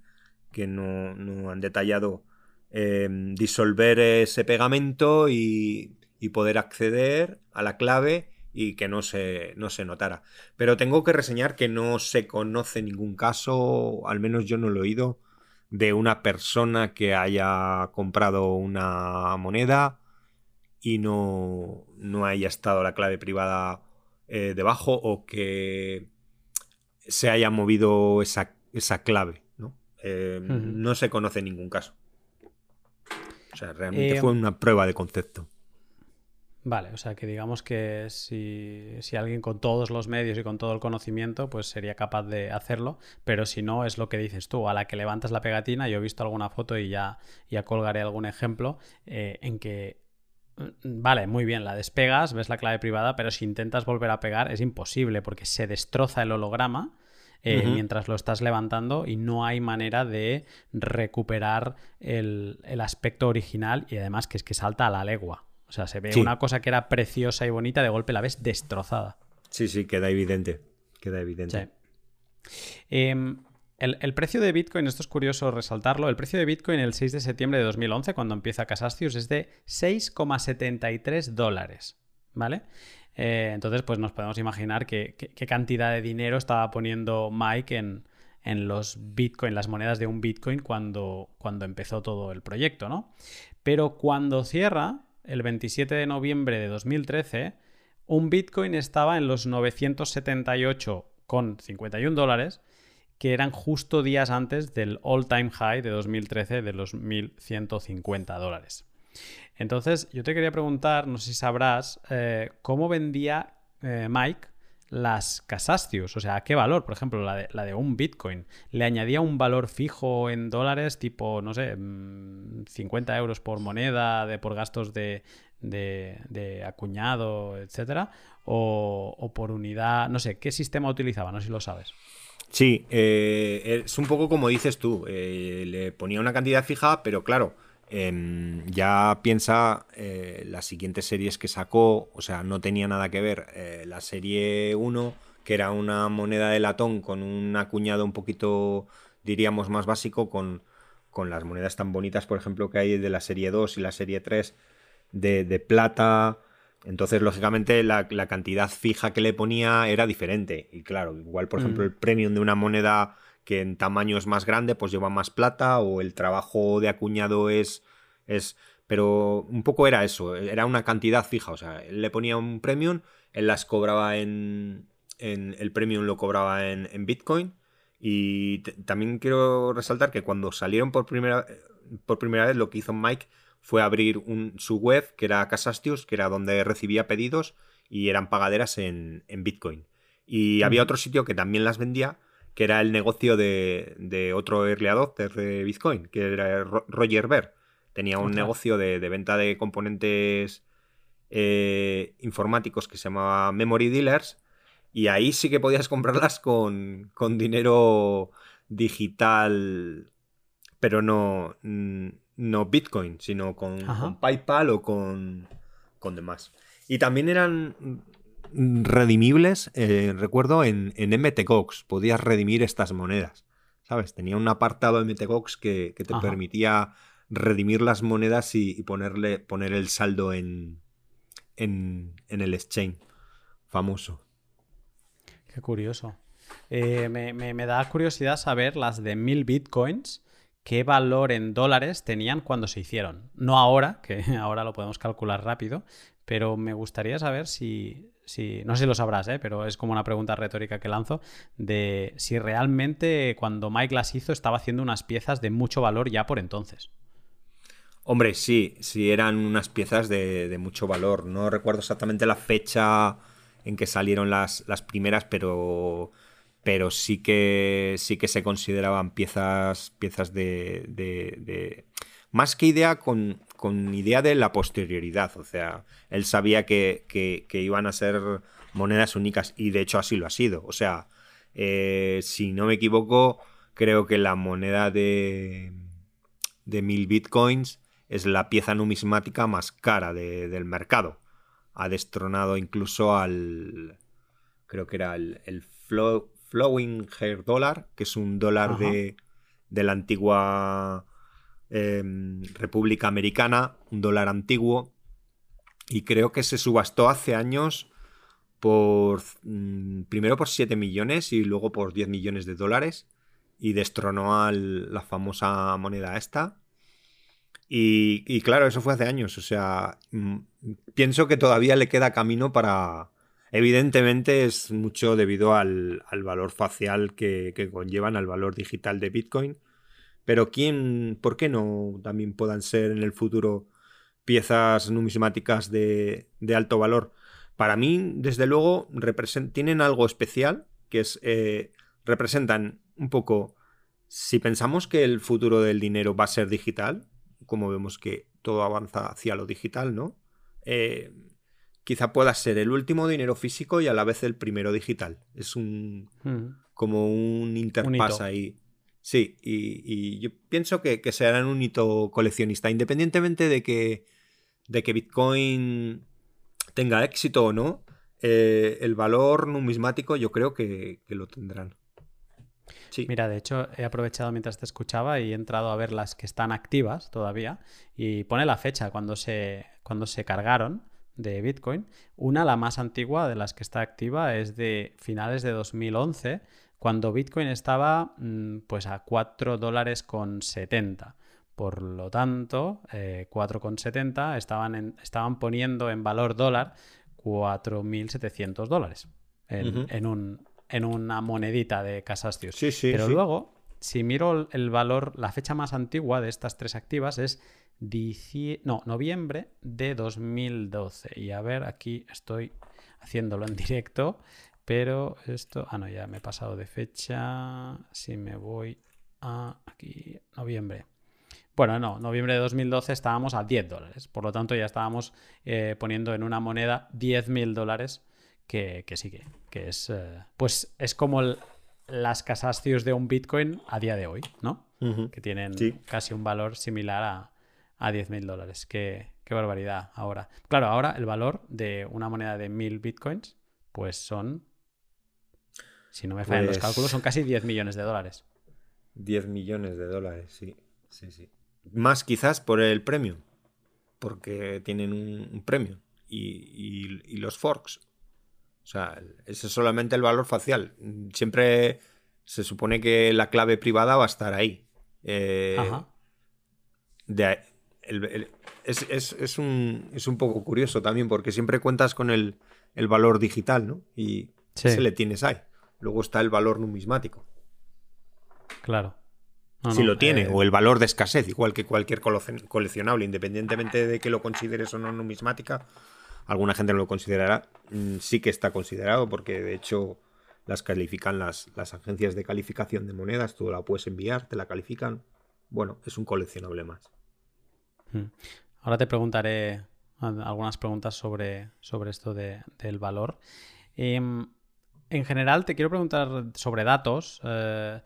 que no, han detallado, em, disolver ese pegamento y, poder acceder a la clave y que no se, no se notara. Pero tengo que reseñar que no se conoce ningún caso, al menos yo no lo he oído, de una persona que haya comprado una moneda y no, no haya estado la clave privada eh, debajo o que se haya movido esa, clave. ¿no? Eh, no se conoce ningún caso. O sea, realmente fue em, una prueba de concepto. Vale, o sea que digamos que si, alguien con todos los medios y con todo el conocimiento, pues sería capaz de hacerlo, pero si no, es lo que dices tú, a la que levantas la pegatina, yo he visto alguna foto y ya, ya colgaré algún ejemplo eh, en que, vale, muy bien, la despegas, ves la clave privada, pero si intentas volver a pegar es imposible porque se destroza el holograma. Eh, mientras lo estás levantando y no hay manera de recuperar el, el aspecto original y además que es que salta a la legua. O sea, se ve una cosa que era preciosa y bonita, de golpe la ves destrozada. Sí, sí, queda evidente. Queda evidente. El, precio de Bitcoin, esto es curioso resaltarlo, el precio de Bitcoin el 6 de septiembre de 2011, cuando empieza Casastius, es de 6,73 dólares, ¿vale? Eh, entonces, pues nos podemos imaginar qué cantidad de dinero estaba poniendo Mike en, en los Bitcoin, las monedas de un Bitcoin cuando, cuando empezó todo el proyecto, ¿no? Pero cuando cierra, el 27 de noviembre de 2013, un Bitcoin estaba en los 978,51 dólares, que eran justo días antes del all-time high de 2013 de los 1.150 dólares. Entonces, yo te quería preguntar, no sé si sabrás, eh, cómo vendía eh, Mike las Casastius, o sea, ¿a qué valor? Por ejemplo, la de, la de, un Bitcoin. ¿Le añadía un valor fijo en dólares, tipo, no sé, 50 mm, euros por moneda, de, por gastos de, de, acuñado, etcétera, o, por unidad, no sé, ¿qué sistema utilizaba? No sé si lo sabes. Sí, eh, es un poco como dices tú, eh, le ponía una cantidad fija, pero claro, em, ya piensa eh, las siguientes series que sacó, o sea, no tenía nada que ver. la serie 1, que era una moneda de latón con un acuñado un poquito, diríamos, más básico, con, con las monedas tan bonitas, por ejemplo, que hay de la serie 2 y la serie 3 de, plata. Entonces, lógicamente, la, cantidad fija que le ponía era diferente. Y claro, igual, por ejemplo, mm. el premium de una moneda que en tamaño es más grande, pues lleva más plata, o el trabajo de acuñado es. es pero un poco era eso, era una cantidad fija. O sea, él le ponía un premium, él las cobraba en. en el premium lo cobraba en, en Bitcoin. Y también quiero resaltar que cuando salieron por primera, por primera vez, lo que hizo Mike fue abrir un, su web, que era Casastius, que era donde recibía pedidos y eran pagaderas en, Bitcoin. Y había otro sitio que también las vendía, que era el negocio de, otro early adopter de Bitcoin, que era Roger Ver. Tenía un negocio de, venta de componentes eh, informáticos que se llamaba Memory Dealers. Y ahí sí que podías (laughs) comprarlas con, con dinero digital, pero no, no Bitcoin, sino con, PayPal o con, con, demás. Y también eran redimibles, eh, recuerdo, en, en MTGOX. Podías redimir estas monedas. ¿Sabes? Tenía un apartado de MTGOX que, que te permitía redimir las monedas y, ponerle, poner el saldo en, en, el exchange famoso. Qué curioso. Eh, me, me, da curiosidad saber las de mil bitcoins qué valor en dólares tenían cuando se hicieron. No ahora, (laughs) que ahora lo podemos calcular rápido, pero me gustaría saber si, si no sé si lo sabrás, ¿eh? pero es como una pregunta retórica que lanzo, de si realmente cuando Mike las hizo estaba haciendo unas piezas de mucho valor ya por entonces. Hombre, sí, sí eran unas piezas de, mucho valor. No recuerdo exactamente la fecha en que salieron las, las primeras, pero pero sí que, sí que se consideraban piezas, piezas de, de, Más que idea, con, idea de la posterioridad. O sea, él sabía que, iban a ser monedas únicas y de hecho así lo ha sido. O sea, eh, si no me equivoco, creo que la moneda de, de mil bitcoins es la pieza numismática más cara del mercado. Ha destronado incluso al... Creo que era el, el Flow Flowing Hair Dollar, que es un dólar de, la antigua em, República Americana, un dólar antiguo, y creo que se subastó hace años por mm, primero por 7 millones y luego por 10 millones de dólares y destronó a la famosa moneda esta. Y, y, claro, eso fue hace años. O sea, mm, pienso que todavía le queda camino para, Evidentemente es mucho debido al, valor facial que, conllevan, al valor digital de Bitcoin. Pero ¿quién, por qué no también puedan ser en el futuro piezas numismáticas de, alto valor? Para mí, desde luego, tienen algo especial, que es, eh, representan un poco, si pensamos que el futuro del dinero va a ser digital, como vemos que todo avanza hacia lo digital, ¿no? Eh, quizá pueda ser el último dinero físico y a la vez el primero digital. Es un hmm. como un interfaz ahí. Sí, y, yo pienso que, que será un hito coleccionista, independientemente de que, de que Bitcoin tenga éxito o no, eh, el valor numismático yo creo que, lo tendrán. Sí. Mira, de hecho, he aprovechado mientras te escuchaba y he entrado a ver las que están activas todavía y pone la fecha cuando se, cuando se cargaron de Bitcoin. Una, la más antigua de las que está activa, es de finales de 2011, cuando Bitcoin estaba mm, pues a 4 dólares con 70. Por lo tanto, eh, 4,70 estaban, estaban poniendo en valor dólar 4.700 dólares en, en, un, en, una monedita de Casastius. Sí, sí, Pero luego, si miro el valor, la fecha más antigua de estas tres activas es no, noviembre de 2012. Y a ver, aquí estoy haciéndolo en directo, pero esto, ah, no, ya me he pasado de fecha. Si me voy a aquí, noviembre. Bueno, no, noviembre de 2012 estábamos a 10 dólares. Por lo tanto, ya estábamos eh, poniendo en una moneda 10.000 dólares, que, que, sí que, que es. Eh, pues es como las casascios de un Bitcoin a día de hoy, ¿no? Que tienen casi un valor similar a, a 10.000 dólares. Qué, qué barbaridad ahora. Claro, ahora el valor de una moneda de 1.000 Bitcoins, pues son. Si no me fallan los pues cálculos, son casi 10 millones de dólares. 10 millones de dólares, sí. Sí, sí. Más quizás por el premio, porque tienen un, premio. Y, los forks. O sea, ese es solamente el valor facial. Siempre se supone que la clave privada va a estar ahí. Eh, Ajá. Es, un, es, un, poco curioso también, porque siempre cuentas con el, valor digital, ¿no? Y se le tienes ahí. Luego está el valor numismático. Claro si lo tiene, eh, o el valor de escasez, igual que cualquier coleccionable, independientemente de que lo consideres o no numismática, alguna gente no lo considerará, mm, sí que está considerado, porque de hecho las califican las, las agencias de calificación de monedas, tú la puedes enviar, te la califican. Bueno, es un coleccionable más. Hmm. Ahora te preguntaré algunas preguntas sobre, sobre esto del valor. Em, en general, te quiero preguntar sobre datos. Eh,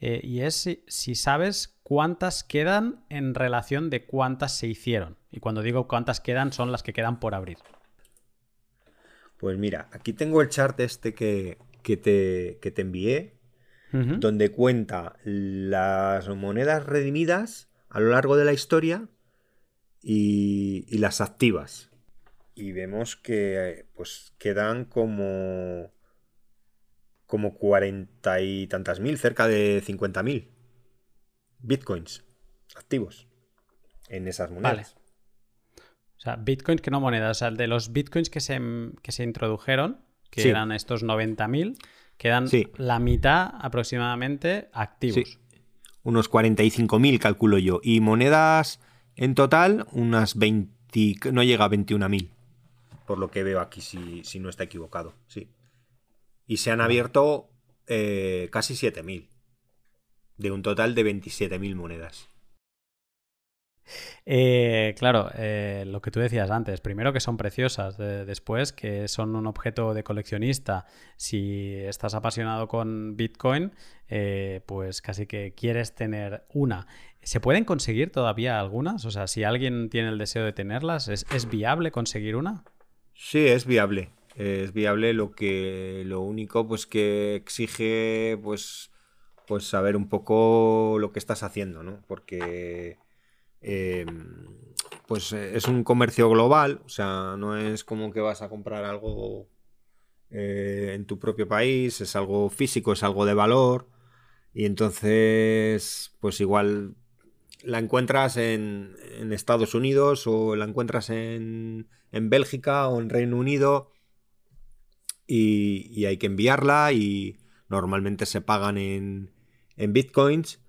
eh, y es si, sabes cuántas quedan en relación de cuántas se hicieron. Y cuando digo cuántas quedan, son las que quedan por abrir. Pues mira, aquí tengo el chart este que, te, te, envié, donde cuenta las monedas redimidas a lo largo de la historia y, y las activas. Y vemos que pues quedan como como cuarenta y tantas mil, cerca de cincuenta mil bitcoins activos en esas monedas. O sea, bitcoins que no monedas. O sea, de los bitcoins que se, que se introdujeron, que eran estos 90.000, quedan la mitad aproximadamente activos. Sí. Unos 45.000 calculo yo. Y monedas en total, unas 20, no llega a 21.000. Por lo que veo aquí, si, si no está equivocado. Sí. Y se han abierto eh, casi 7.000. De un total de 27.000 monedas. Eh, claro, eh, lo que tú decías antes, primero que son preciosas, después que son un objeto de coleccionista. Si estás apasionado con Bitcoin, pues casi que quieres tener una. ¿Se pueden conseguir todavía algunas? O sea, si alguien tiene el deseo de tenerlas, ¿es, es viable conseguir una? Sí, es viable es viable lo que lo único pues que exige pues pues saber un poco lo que estás haciendo no porque em, pues es un comercio global o sea no es como que vas a comprar algo eh, en tu propio país es algo físico es algo de valor y entonces pues igual la encuentras en, Estados Unidos o la encuentras en, en Bélgica o en Reino Unido y, hay que enviarla y normalmente se pagan en, en bitcoins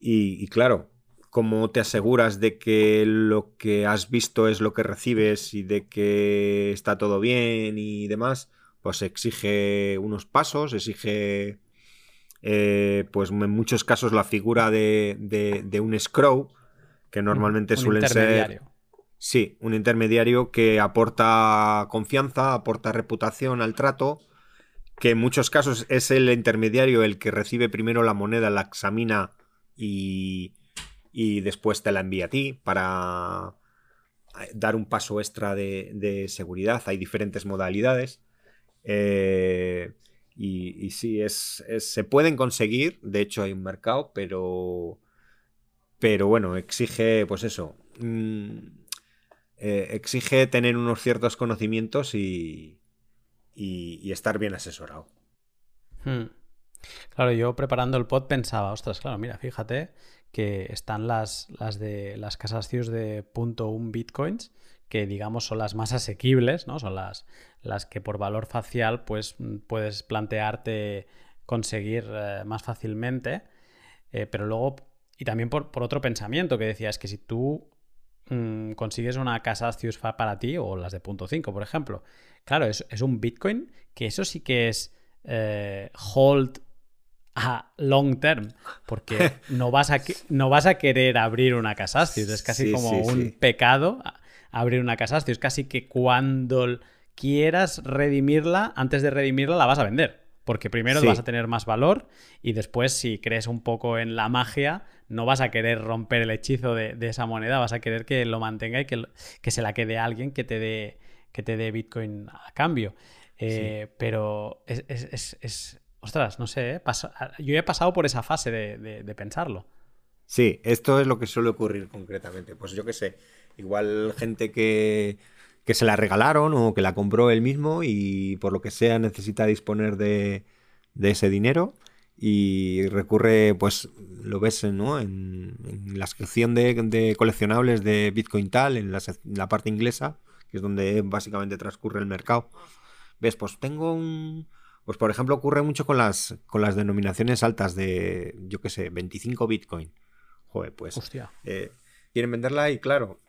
y, claro, ¿cómo te aseguras de que lo que has visto es lo que recibes y de que está todo bien y demás? Pues exige unos pasos, exige, eh, pues en muchos casos la figura de, de, un scroll, que normalmente suelen ser Sí, un intermediario que aporta confianza, aporta reputación al trato, que en muchos casos es el intermediario el que recibe primero la moneda, la examina y, y después te la envía a ti para dar un paso extra de, seguridad. Hay diferentes modalidades. Eh, y, sí, es, se pueden conseguir. De hecho, hay un mercado, pero. Pero bueno, exige, pues eso. Mm, eh, exige tener unos ciertos conocimientos y, y, estar bien asesorado. Hmm. Claro, yo preparando el pod pensaba, ostras, claro, mira, fíjate que están las, las de las casas CIUS de .1 bitcoins, que digamos son las más asequibles, ¿no? Son las, las que por valor facial pues puedes plantearte conseguir eh, más fácilmente. Eh, pero luego, y también por, por, otro pensamiento que decía, es que si tú Mm, consigues una casa Ciusfa para ti o las de punto 5, por ejemplo. Claro, es, es, un Bitcoin que eso sí que es eh, hold a long term, porque (laughs) no vas a, no vas a querer abrir una Casastius, es casi como un pecado abrir una Casastius, es casi que cuando quieras redimirla, antes de redimirla la vas a vender, porque primero vas a tener más valor y después si crees un poco en la magia, no vas a querer romper el hechizo de, esa moneda, vas a querer que lo mantenga y que, que se la quede alguien que te dé que te dé Bitcoin a cambio. Eh, pero es, Ostras, no sé, ¿eh? yo he pasado por esa fase de, pensarlo. Sí, esto es lo que suele ocurrir concretamente. Pues yo qué sé, igual gente que, que se la regalaron o que la compró él mismo y por lo que sea necesita disponer de, de ese dinero y recurre, pues lo ves ¿no? en, la sección de, coleccionables de Bitcoin tal, en la, parte inglesa, que es donde básicamente transcurre el mercado. Ves, pues tengo un, pues por ejemplo ocurre mucho con las, con las denominaciones altas de, yo qué sé, 25 Bitcoin. Joder, pues Hostia. Eh, quieren venderla y claro,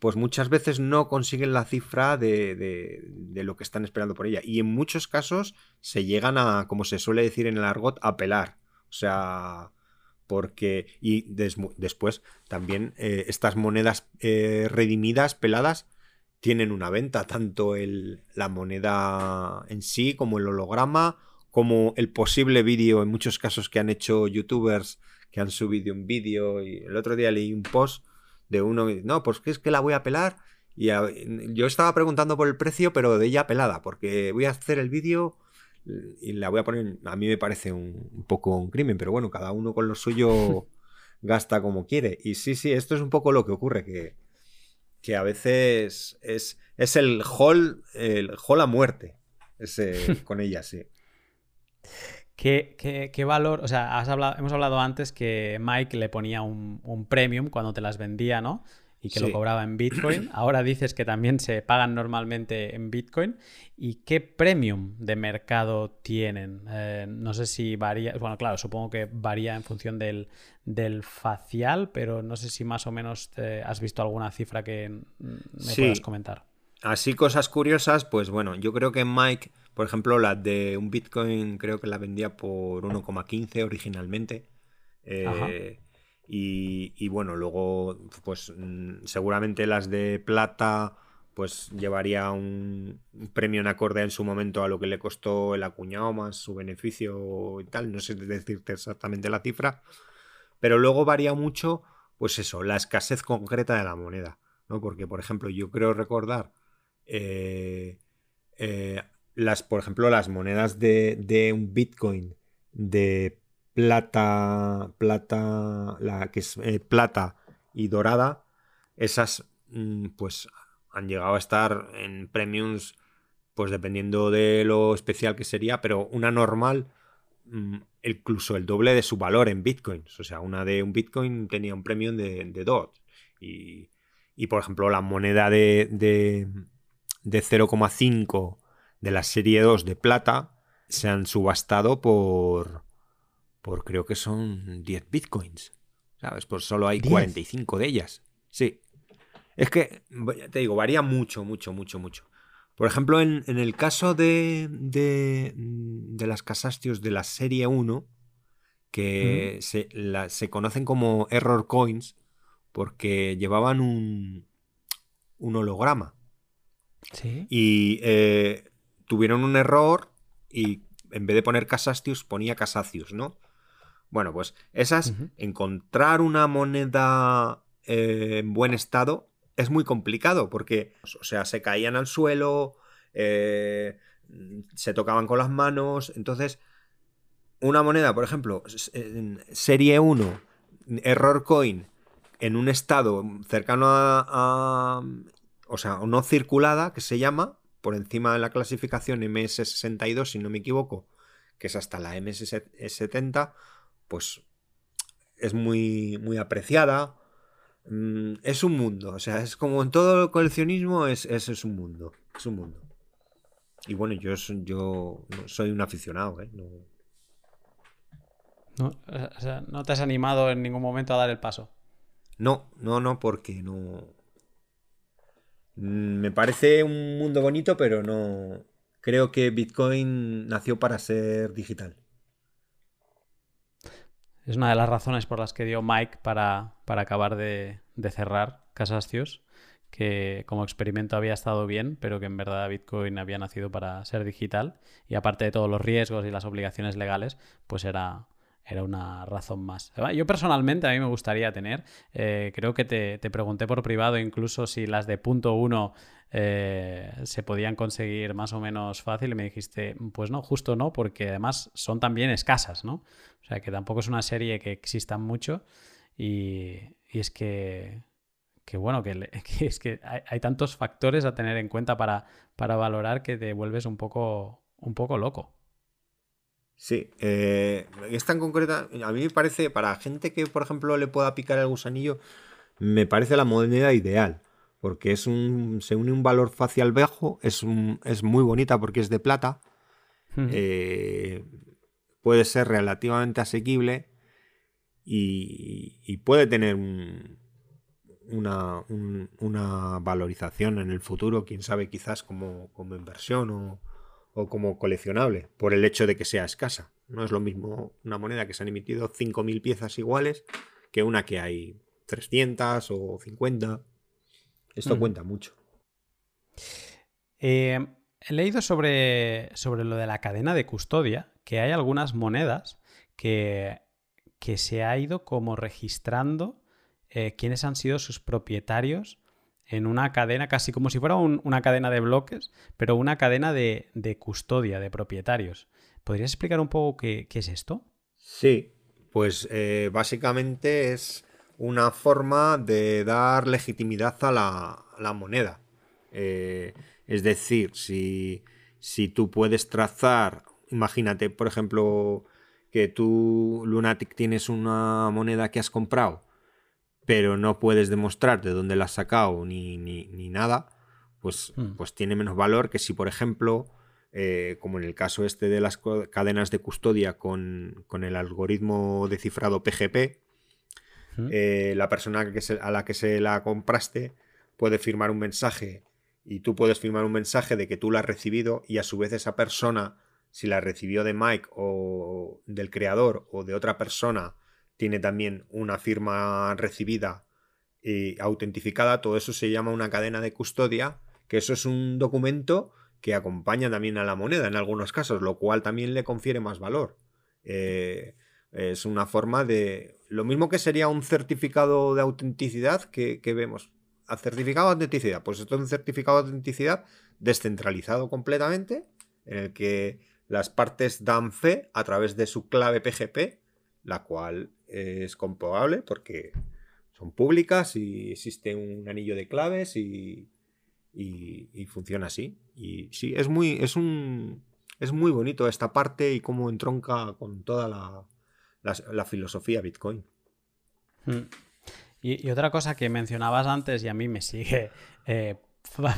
pues muchas veces no consiguen la cifra de, de, lo que están esperando por ella. Y en muchos casos se llegan a, como se suele decir en el argot, a pelar. O sea, porque... Y después también eh, estas monedas eh, redimidas, peladas, tienen una venta, tanto el, la moneda en sí como el holograma, como el posible vídeo, en muchos casos que han hecho youtubers que han subido un vídeo y el otro día leí un post de uno que no, pues que es que la voy a pelar y yo estaba preguntando por el precio, pero de ella pelada, porque voy a hacer el vídeo y la voy a poner, a mí me parece un, un poco un crimen, pero bueno, cada uno con lo suyo (laughs) gasta como quiere. Y sí, sí, esto es un poco lo que ocurre, que que a veces es, es el hall, el hall a muerte. Ese, (laughs) con ella, sí. ¿Qué, qué, valor? O sea, has hablado, hemos hablado antes que Mike le ponía un, un premium cuando te las vendía, ¿no? y que lo cobraba en Bitcoin. (clears throat) Ahora dices que también se pagan normalmente en Bitcoin. ¿Y qué premium de mercado tienen? Eh, no sé si varía, bueno, claro, supongo que varía en función del, facial, pero no sé si más o menos has visto alguna cifra que me puedas comentar. Así cosas curiosas, pues bueno, yo creo que Mike, por ejemplo, la de un Bitcoin creo que la vendía por 1,15 originalmente. Eh, y, bueno, luego, pues mm, seguramente las de plata, pues llevaría un, premio en acorde en su momento a lo que le costó el acuñado más su beneficio y tal. No sé decirte exactamente la cifra. Pero luego varía mucho, pues eso, la escasez concreta de la moneda. ¿no? Porque, por ejemplo, yo creo recordar eh, eh, las, por ejemplo, las monedas de, de un Bitcoin de plata, plata, la que es eh, plata y dorada, esas mm, pues han llegado a estar en premiums, pues dependiendo de lo especial que sería, pero una normal, mm, incluso el doble de su valor en bitcoins. O sea, una de un bitcoin tenía un premium de, de dos. Y, y, por ejemplo, la moneda de, de, de 0,5 de la serie 2 de plata se han subastado por por creo que son 10 bitcoins. ¿Sabes? Pues solo hay 45 de ellas. Sí. Es que, te digo, varía mucho, mucho, mucho, mucho. Por ejemplo, en, el caso de, de, de, las Casastios de la serie 1, que se, se, conocen como error coins porque llevaban un, un holograma. ¿Sí? Y eh, tuvieron un error y en vez de poner Casastius ponía Casacius, ¿no? Bueno, pues esas, encontrar una moneda eh, en buen estado es muy complicado porque, o sea, se caían al suelo, eh, se tocaban con las manos, entonces, una moneda, por ejemplo, serie 1, error coin, en un estado cercano a, o sea, no circulada, que se llama, por encima de la clasificación MS62, si no me equivoco, que es hasta la MS70, pues es muy, muy apreciada. Mm, es un mundo, o sea, es como en todo el coleccionismo, es, es, un mundo, es un mundo. Y bueno, yo, yo soy un aficionado, ¿eh? No... No, te has animado en ningún momento a dar el paso. No, no, no, porque no. Mm, me parece un mundo bonito, pero no. Creo que Bitcoin nació para ser digital. es una de las razones por las que dio Mike para, para acabar de, de cerrar Casastios, que como experimento había estado bien, pero que en verdad Bitcoin había nacido para ser digital y aparte de todos los riesgos y las obligaciones legales, pues era, era una razón más. Yo personalmente a mí me gustaría tener, eh, creo que te, pregunté por privado incluso si las de punto uno eh, se podían conseguir más o menos fácil y me dijiste, pues no, justo no, porque además son también escasas, ¿no? O sea que tampoco es una serie que existan mucho y, es que, que bueno, que, (laughs) es que hay, tantos factores a tener en cuenta para, para valorar que te vuelves un poco, un poco loco. Sí, eh, es tan concreta. A mí me parece, para gente que, por ejemplo, le pueda picar el gusanillo, me parece la moneda ideal. Porque es un. se une un valor facial bajo, es, es muy bonita porque es de plata. Eh, puede ser relativamente asequible y, puede tener una, una, valorización en el futuro, quién sabe, quizás como, como inversión o, o como coleccionable, por el hecho de que sea escasa. No es lo mismo una moneda que se han emitido 5.000 piezas iguales que una que hay 300 o 50. Esto mm. cuenta mucho. Eh, he leído sobre, sobre lo de la cadena de custodia, que hay algunas monedas que, que se ha ido como registrando eh, quiénes han sido sus propietarios en una cadena, casi como si fuera una cadena de bloques, pero una cadena de, custodia, de propietarios. ¿Podrías explicar un poco qué, es esto? Sí, pues eh, básicamente es una forma de dar legitimidad a la, moneda. Eh, es decir, si, si tú puedes trazar, imagínate, por ejemplo, que tú, Lunatic, tienes una moneda que has comprado pero no puedes demostrar de dónde la has sacado ni, ni, nada, pues, hmm. pues tiene menos valor que si, por ejemplo, eh, como en el caso este de las cadenas de custodia con, el algoritmo de cifrado PGP, eh, la persona que a la que se la compraste puede firmar un mensaje y tú puedes firmar un mensaje de que tú la has recibido y a su vez esa persona, si la recibió de Mike o del creador o de otra persona, tiene también una firma recibida y autentificada, todo eso se llama una cadena de custodia, que eso es un documento que acompaña también a la moneda en algunos casos, lo cual también le confiere más valor. Eh, es una forma de... Lo mismo que sería un certificado de autenticidad que, vemos. ¿A certificado de autenticidad? Pues esto es un certificado de autenticidad descentralizado completamente, en el que las partes dan fe a través de su clave PGP, la cual es comprobable porque son públicas y existe un anillo de claves y, y, funciona así. Y sí, es muy, es un, es muy bonito esta parte y cómo entronca con toda la, la, filosofía Bitcoin. Hmm. Y, otra cosa que mencionabas antes y a mí me sigue eh,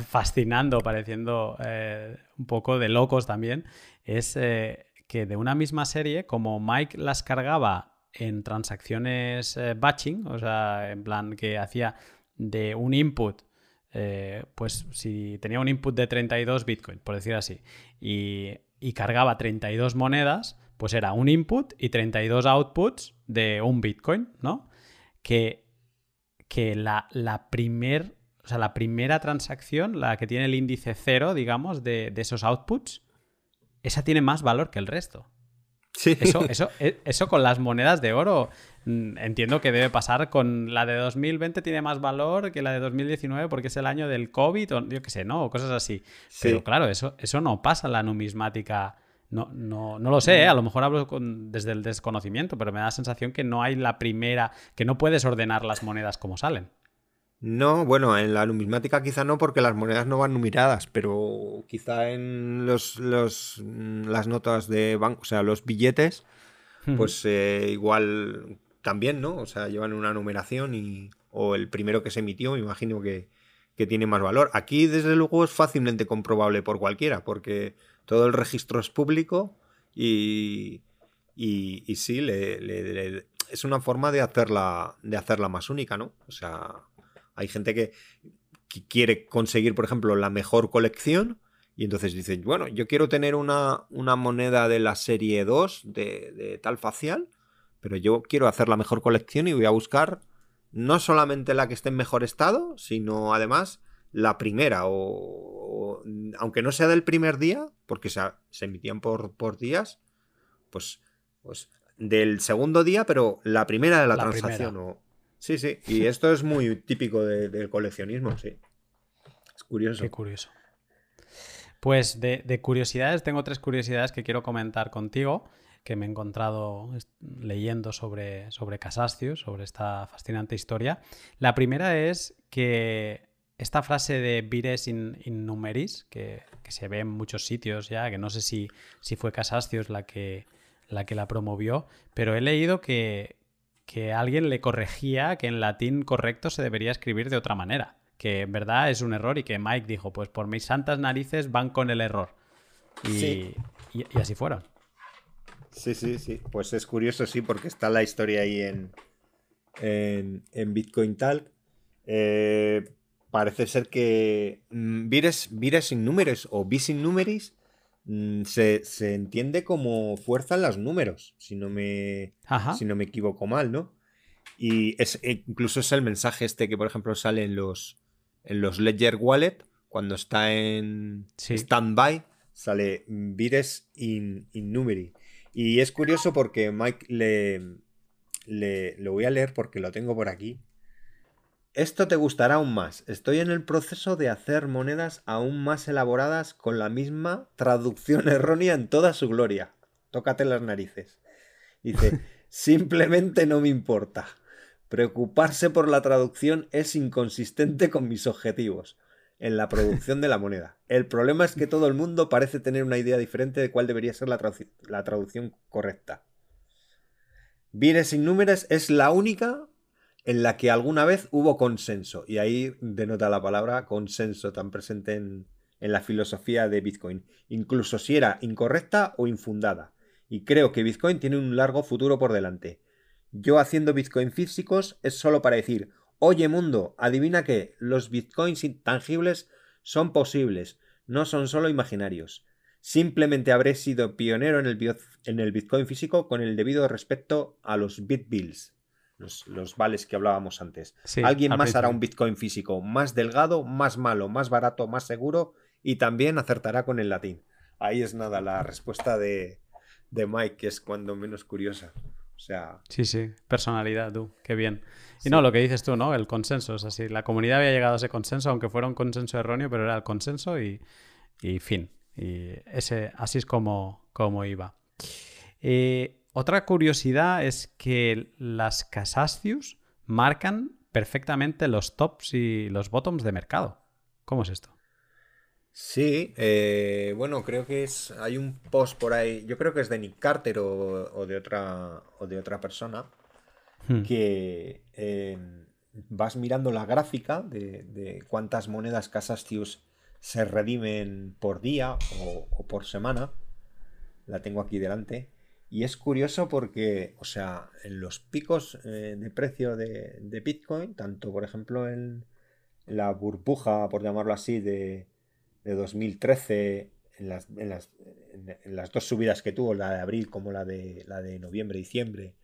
fascinando, pareciendo eh, un poco de locos también, es eh, que de una misma serie, como Mike las cargaba en transacciones eh, batching, o sea, en plan que hacía de un input, eh, pues si tenía un input de 32 Bitcoin, por decir así, y, cargaba 32 monedas, pues era un input y 32 outputs de un Bitcoin, ¿no? Que, que la, la, primer, o sea, la primera transacción, la que tiene el índice cero, digamos, de, de esos outputs, esa tiene más valor que el resto. Eso, eso, e, eso con las monedas de oro mm, entiendo que debe pasar con la de 2020 tiene más valor que la de 2019 porque es el año del COVID o yo qué sé, ¿no? O cosas así. Pero claro, eso, eso no pasa en la numismática. No, no, no lo sé, ¿eh? a lo mejor hablo desde el desconocimiento, pero me da la sensación que no hay la primera, que no puedes ordenar las monedas como salen. No, bueno, en la numismática quizá no porque las monedas no van numeradas, pero quizá en los, las notas de banco, o sea, los billetes, pues eh, igual también, ¿no? O sea, llevan una numeración y o el primero que se emitió, me imagino que, tiene más valor. Aquí, desde luego, es fácilmente comprobable por cualquiera, porque todo el registro es público y, y, sí, le, es una forma de hacerla, de hacerla más única, ¿no? O sea, hay gente que, quiere conseguir, por ejemplo, la mejor colección y entonces dicen, bueno, yo quiero tener una, una moneda de la serie 2 de, tal facial, pero yo quiero hacer la mejor colección y voy a buscar no solamente la que esté en mejor estado, sino además la primera, o, aunque no sea del primer día, porque se, se emitían por, por días, pues, pues del segundo día, pero la primera de la, transacción. O... Sí, sí, (laughs) y esto es muy típico del coleccionismo, sí. Es curioso. Qué curioso. Pues de, curiosidades, tengo tres curiosidades que quiero comentar contigo, que me he encontrado leyendo sobre, sobre Casastius, sobre esta fascinante historia. La primera es que esta frase de vires in, numeris, que, se ve en muchos sitios ya, que no sé si, si fue Casastius la que, la que la promovió, pero he leído que, que alguien le corregía que en latín correcto se debería escribir de otra manera, que en verdad es un error y que Mike dijo, pues por mis santas narices van con el error. Y, y, así fueron. Sí, sí, sí. Pues es curioso, sí, porque está la historia ahí en, en, en Bitcoin Talk. Eh, parece ser que mm, vires, vires sin números o bis sin numeris mm, se, entiende como fuerza en los números, si no me, si no me equivoco mal, ¿no? Y es, e, incluso es el mensaje este que, por ejemplo, sale en los, en los Ledger Wallet, cuando está en standby, sale vires in, in numeri. Y es curioso porque Mike le, le, lo voy a leer porque lo tengo por aquí. Esto te gustará aún más. Estoy en el proceso de hacer monedas aún más elaboradas con la misma traducción (laughs) errónea en toda su gloria. Tócate las narices. Dice, (laughs) simplemente no me importa. Preocuparse por la traducción es inconsistente con mis objetivos en la producción de la moneda. El problema es que todo el mundo parece tener una idea diferente de cuál debería ser la, la traducción correcta. Vires sin números es la única en la que alguna vez hubo consenso. Y ahí denota la palabra consenso tan presente en, la filosofía de Bitcoin. Incluso si era incorrecta o infundada. Y creo que Bitcoin tiene un largo futuro por delante. Yo haciendo Bitcoin físicos es solo para decir, oye mundo, adivina que los Bitcoins intangibles son posibles, no son solo imaginarios. Simplemente habré sido pionero en el, Bitcoin físico con el debido respeto a los Bitbills los, vales que hablábamos antes. Alguien más hará un Bitcoin físico más delgado, más malo, más barato, más seguro y también acertará con el latín. Ahí es nada, la respuesta de, Mike, que es cuando menos curiosa. O sea. Sí, sí, personalidad, tú, qué bien. Y no, lo que dices tú, ¿no? El consenso, es así. La comunidad había llegado a ese consenso, aunque fuera un consenso erróneo, pero era el consenso y, fin. Y ese, así es como, como iba. Eh, otra curiosidad es que las Casastius marcan perfectamente los tops y los bottoms de mercado. ¿Cómo es esto? Sí, eh, bueno, creo que es. Hay un post por ahí. Yo creo que es de Nick Carter o, de otra. o de otra persona. Hmm. Que eh, vas mirando la gráfica de, cuántas monedas Casastius se redimen por día o, o por semana. La tengo aquí delante. Y es curioso porque, o sea, en los picos eh, de precio de, Bitcoin, tanto por ejemplo en, la burbuja, por llamarlo así, de, 2013, en las, en, las, en las, dos subidas que tuvo, la de abril como la de, la de noviembre-diciembre,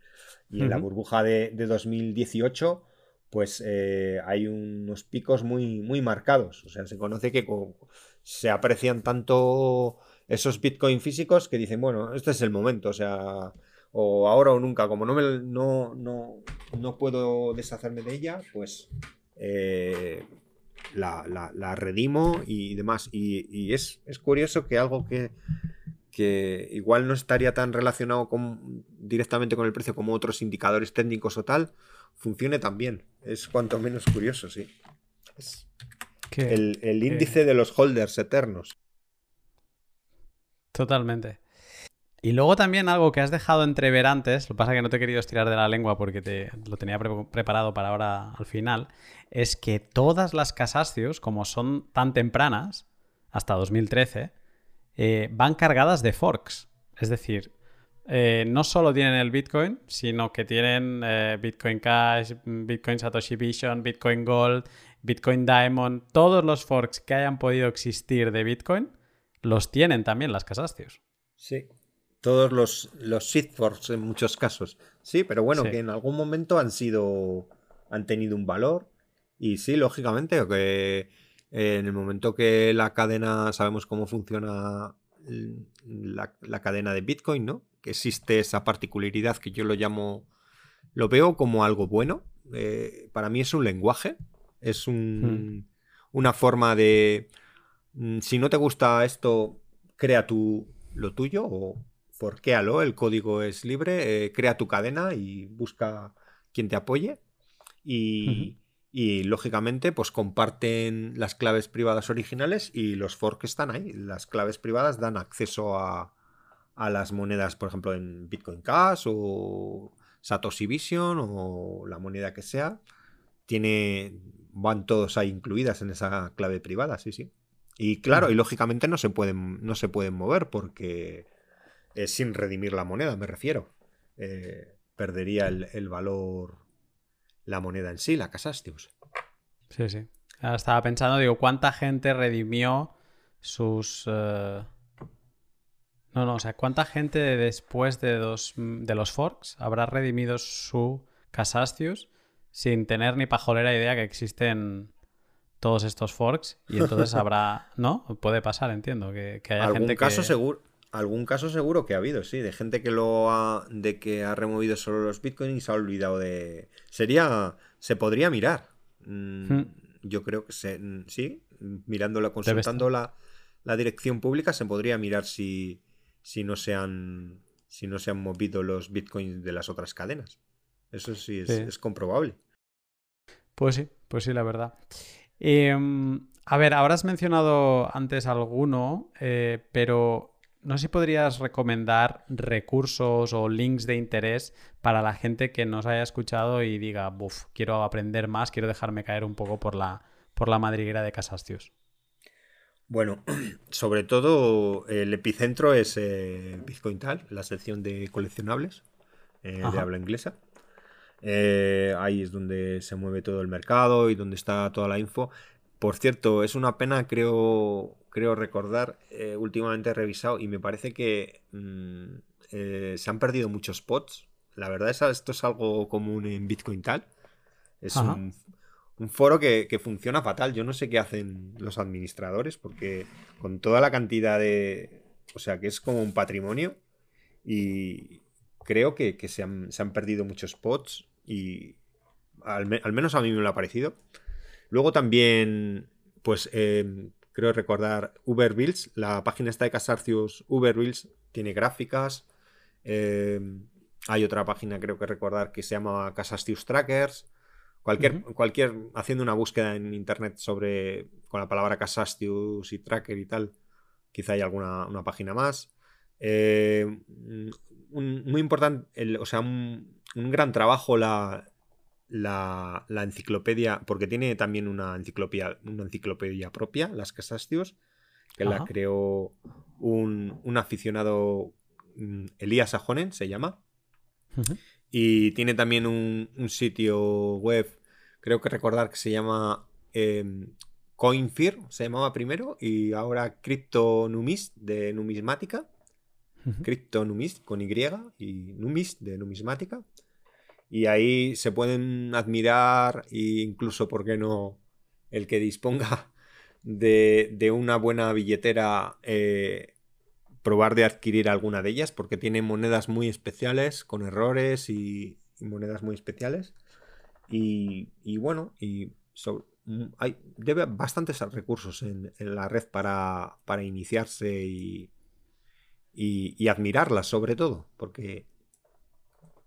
y en la burbuja de, 2018, pues eh, hay unos picos muy, muy marcados. O sea, se conoce que se aprecian tanto esos Bitcoin físicos que dicen, bueno, este es el momento, o sea, o ahora o nunca, como no, me, no, no, puedo deshacerme de ella, pues eh, la, redimo y demás. Y, es, curioso que algo que, que, igual no estaría tan relacionado con, directamente con el precio como otros indicadores técnicos o tal, funcione tan bien. Es cuanto menos curioso, sí. Es el, el índice de los holders eternos. Totalmente. Y luego también algo que has dejado entrever antes, lo que pasa es que no te he querido estirar de la lengua porque te lo tenía preparado para ahora al final, es que todas las Casastios, como son tan tempranas, hasta 2013, eh, van cargadas de forks. Es decir, eh, no solo tienen el Bitcoin, sino que tienen eh, Bitcoin Cash, Bitcoin Satoshi Vision, Bitcoin Gold, Bitcoin Diamond, todos los forks que hayan podido existir de Bitcoin los tienen también las Casastios. Sí. todos los, los forks en muchos casos. Sí, pero bueno, que en algún momento han sido. han tenido un valor. Y sí, lógicamente, que en el momento que la cadena, sabemos cómo funciona la, la, cadena de Bitcoin, ¿no? Que existe esa particularidad que yo lo llamo, lo veo como algo bueno. Eh, para mí es un lenguaje, es un, hmm. una forma de, si no te gusta esto, crea tu, lo tuyo o forquéalo, el código es libre, eh, crea tu cadena y busca quien te apoye. Y, y lógicamente, pues comparten las claves privadas originales y los forks están ahí. Las claves privadas dan acceso a, a las monedas, por ejemplo, en Bitcoin Cash o Satoshi Vision o la moneda que sea. Tiene, van todos ahí incluidas en esa clave privada, sí, sí. Y claro, y lógicamente no se pueden, no se pueden mover porque es sin redimir la moneda, me refiero. Eh, perdería el, el valor la moneda en sí, la Casastius. Sí, sí. estaba pensando, digo, ¿cuánta gente redimió sus... Eh, no, no, o sea, ¿cuánta gente después de, dos, de los forks habrá redimido su Casastius sin tener ni pajolera idea que existen todos estos forks? Y entonces (laughs) habrá... ¿No? Puede pasar, entiendo, que, haya ¿Algún gente caso seguro algún caso seguro que ha habido, sí, de gente que lo ha, de que ha removido solo los bitcoins y se ha olvidado de. Sería, se podría mirar. Mm, hmm. Yo creo que se, mm, sí, mirándola, consultando la, la, dirección pública, se podría mirar si, si no se han, si no se han movido los bitcoins de las otras cadenas. Eso sí es, comprobable. Pues sí, pues sí, la verdad. Em, a ver, ahora has mencionado antes alguno, eh, pero no sé si podrías recomendar recursos o links de interés para la gente que nos haya escuchado y diga, buf, quiero aprender más, quiero dejarme caer un poco por la, por la madriguera de Casastius. Bueno, (clears throat) sobre todo el epicentro es eh, Bitcoin Tal, la sección de coleccionables eh, de habla inglesa. Eh, ahí es donde se mueve todo el mercado y donde está toda la info. Por cierto, es una pena, creo, creo recordar, eh, últimamente he revisado y me parece que mm, eh, se han perdido muchos spots. La verdad es esto es algo común en Bitcoin tal. Es un, foro que, funciona fatal. Yo no sé qué hacen los administradores porque con toda la cantidad de... O sea, que es como un patrimonio y creo que, se, han, perdido muchos spots y al, menos a mí me lo ha parecido. Luego también, pues eh, creo recordar Uber Builds, la página está de Casarcius Uber Builds, tiene gráficas. Eh, hay otra página, creo que recordar, que se llama Casastius Trackers. Cualquier, cualquier, haciendo una búsqueda en internet sobre, con la palabra Casastius y Tracker y tal, quizá hay alguna una página más. Eh, muy importante, o sea, un, gran trabajo la, la, enciclopedia, porque tiene también una enciclopedia, una enciclopedia propia, las Casastios, que la creó un, aficionado, mm, Elías Sajonen se llama. Y tiene también un, sitio web, creo que recordar que se llama eh, Coinfir, se llamaba primero, y ahora Cryptonumist de numismática. Cryptonumist con Y y Numist de numismática. Y ahí se pueden admirar e incluso, ¿por qué no? El que disponga de, una buena billetera, eh, probar de adquirir alguna de ellas, porque tiene monedas muy especiales, con errores y, monedas muy especiales. Y, bueno, y mm, hay debe bastantes recursos en, la red para, para iniciarse y, y, admirarlas sobre todo, porque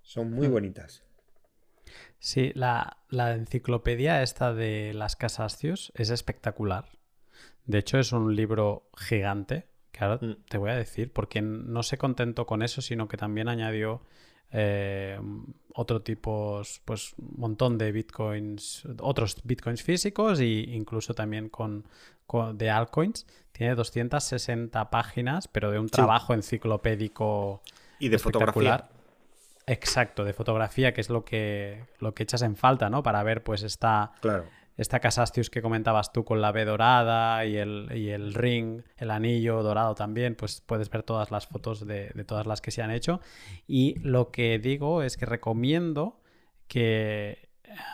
son muy hmm. bonitas. Sí, la, enciclopedia esta de las Casastios es espectacular. De hecho, es un libro gigante, que ahora mm. te voy a decir, porque no se contentó con eso, sino que también añadió eh, otro tipo, pues un montón de bitcoins, otros bitcoins físicos e incluso también con, de altcoins. Tiene 260 páginas, pero de un trabajo enciclopédico y de fotografía. Exacto, de fotografía, que es lo que, lo que echas en falta, ¿no? Para ver, pues, esta, esta Casastius que comentabas tú con la B dorada y el, y el ring, el anillo dorado también, pues puedes ver todas las fotos de, de todas las que se han hecho. Y lo que digo es que recomiendo que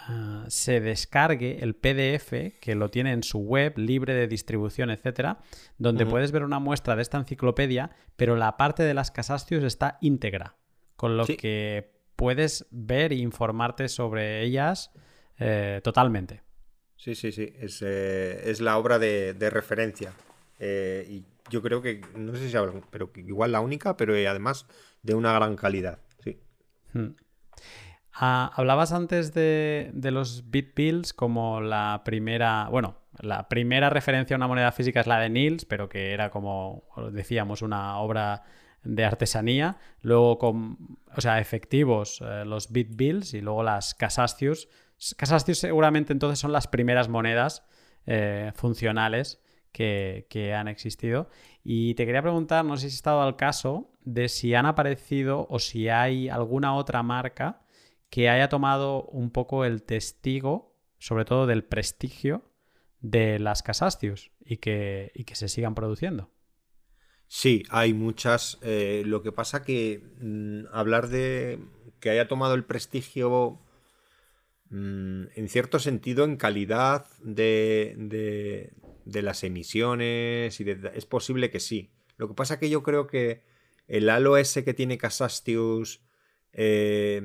ah, se descargue el PDF que lo tiene en su web, libre de distribución, etcétera, donde puedes ver una muestra de esta enciclopedia, pero la parte de las Casastius está íntegra, con lo Sí. que puedes ver e informarte sobre ellas eh, totalmente. Sí, sí, sí. Es, eh, es la obra de, de referencia. Eh, y yo creo que, no sé si habrá, pero igual la única, pero eh, además de una gran calidad. Sí. Hmm. Ah, hablabas antes de, de los bit bills como la primera, bueno, la primera referencia a una moneda física es la de Niels, pero que era como decíamos una obra de artesanía. Luego con, o sea, efectivos los bit bills y luego las Casastius. Casastius seguramente entonces son las primeras monedas eh, funcionales que, que han existido. Y te quería preguntar, no sé si has estado al caso de si han aparecido o si hay alguna otra marca que haya tomado un poco el testigo, sobre todo del prestigio de las Casastius y que, y que se sigan produciendo. Sí, hay muchas. eh, lo que pasa que mm, hablar de que haya tomado el prestigio mm, en cierto sentido en calidad de, de- las emisiones y de- es posible que sí. Lo que pasa que yo creo que el halo ese que tiene Casastius eh,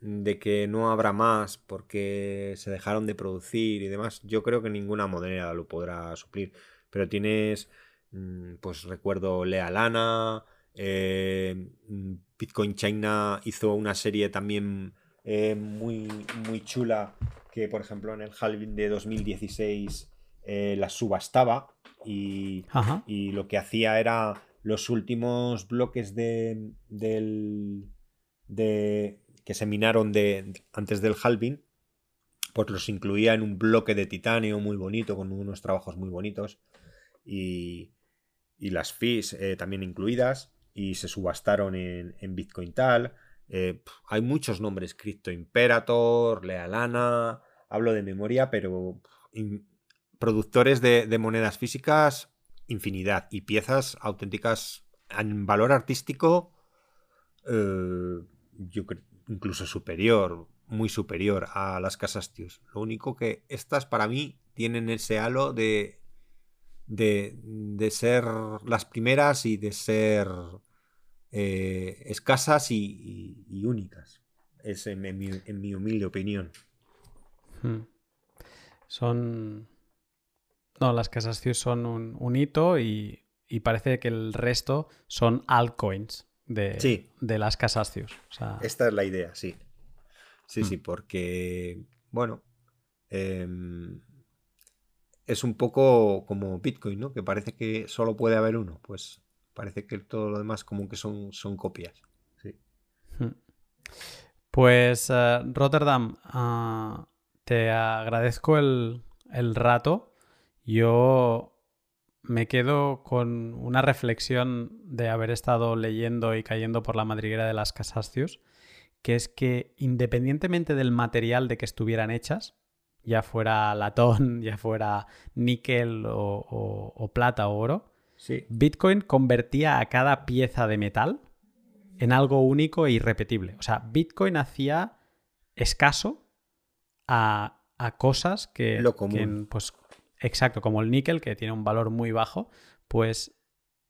de que no habrá más porque se dejaron de producir y demás, yo creo que ninguna moneda lo podrá suplir. Pero tienes Mm, Pues recuerdo Lea Lana, eh, mm, Bitcoin China hizo una serie también eh, muy, muy chula que, por ejemplo, en el halving de 2016 eh, la subastaba y, y lo que hacía era los últimos bloques de, del, de, que se minaron de, antes del halving, pues los incluía en un bloque de titanio muy bonito, con unos trabajos muy bonitos. Y, y las fees eh, también incluidas y se subastaron en, en Bitcoin Tal. Eh, hay muchos nombres, Crypto Imperator, Lealana, hablo de memoria, pero productores de, monedas físicas, infinidad y piezas auténticas en valor artístico, eh, yo creo incluso superior, muy superior a las Casastius. Lo único que estas para mí tienen ese halo de, de ser las primeras y de ser eh, escasas y, y- y únicas. Es en, en mi, en mi humilde opinión. Hmm. Son. No, las Casastius son un, un hito y, y parece que el resto son altcoins de, Sí. de las. O sea, Esta es la idea, sí. Sí, Mm. sí, porque, bueno, em, es un poco como Bitcoin, ¿no? Que parece que solo puede haber uno. Pues parece que todo lo demás como que son, son copias. Sí. Hmm. Pues eh, Rotterdam, ah, te agradezco el, el rato. Yo me quedo con una reflexión de haber estado leyendo y cayendo por la madriguera de las Casastius, que es que independientemente del material de que estuvieran hechas, ya fuera latón, (laughs) ya fuera níquel o, o- o plata o oro, Sí. Bitcoin convertía a cada pieza de metal en algo único e irrepetible. O sea, Bitcoin hacía escaso a, a cosas que, Lo común. que, pues, exacto, como el níquel, que tiene un valor muy bajo, pues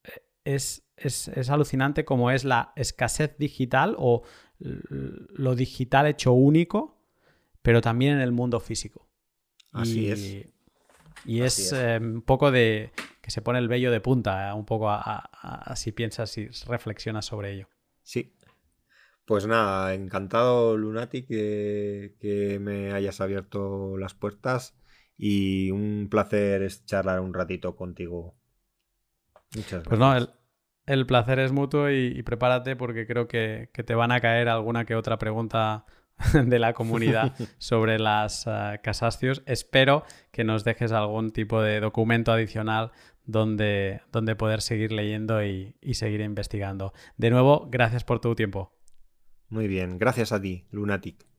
eh, es, es- es alucinante como es la escasez digital o lo digital hecho único, pero también en el mundo físico. Así Y- es. Y Así es, es. eh, un poco de que se pone el vello de punta, eh, un poco a, a- a- si piensas y reflexionas sobre ello. Sí. Pues nada, encantado Lunatic que, que me hayas abierto las puertas y un placer es charlar un ratito contigo. Muchas gracias. Pues no, el, el placer es mutuo y, y prepárate porque creo que, que te van a caer alguna que otra pregunta (laughs) de la comunidad (laughs) sobre las Casastius. Espero que nos dejes algún tipo de documento adicional donde, donde poder seguir leyendo y, y seguir investigando. De nuevo, gracias por tu tiempo. Muy bien, gracias a ti, Lunatic.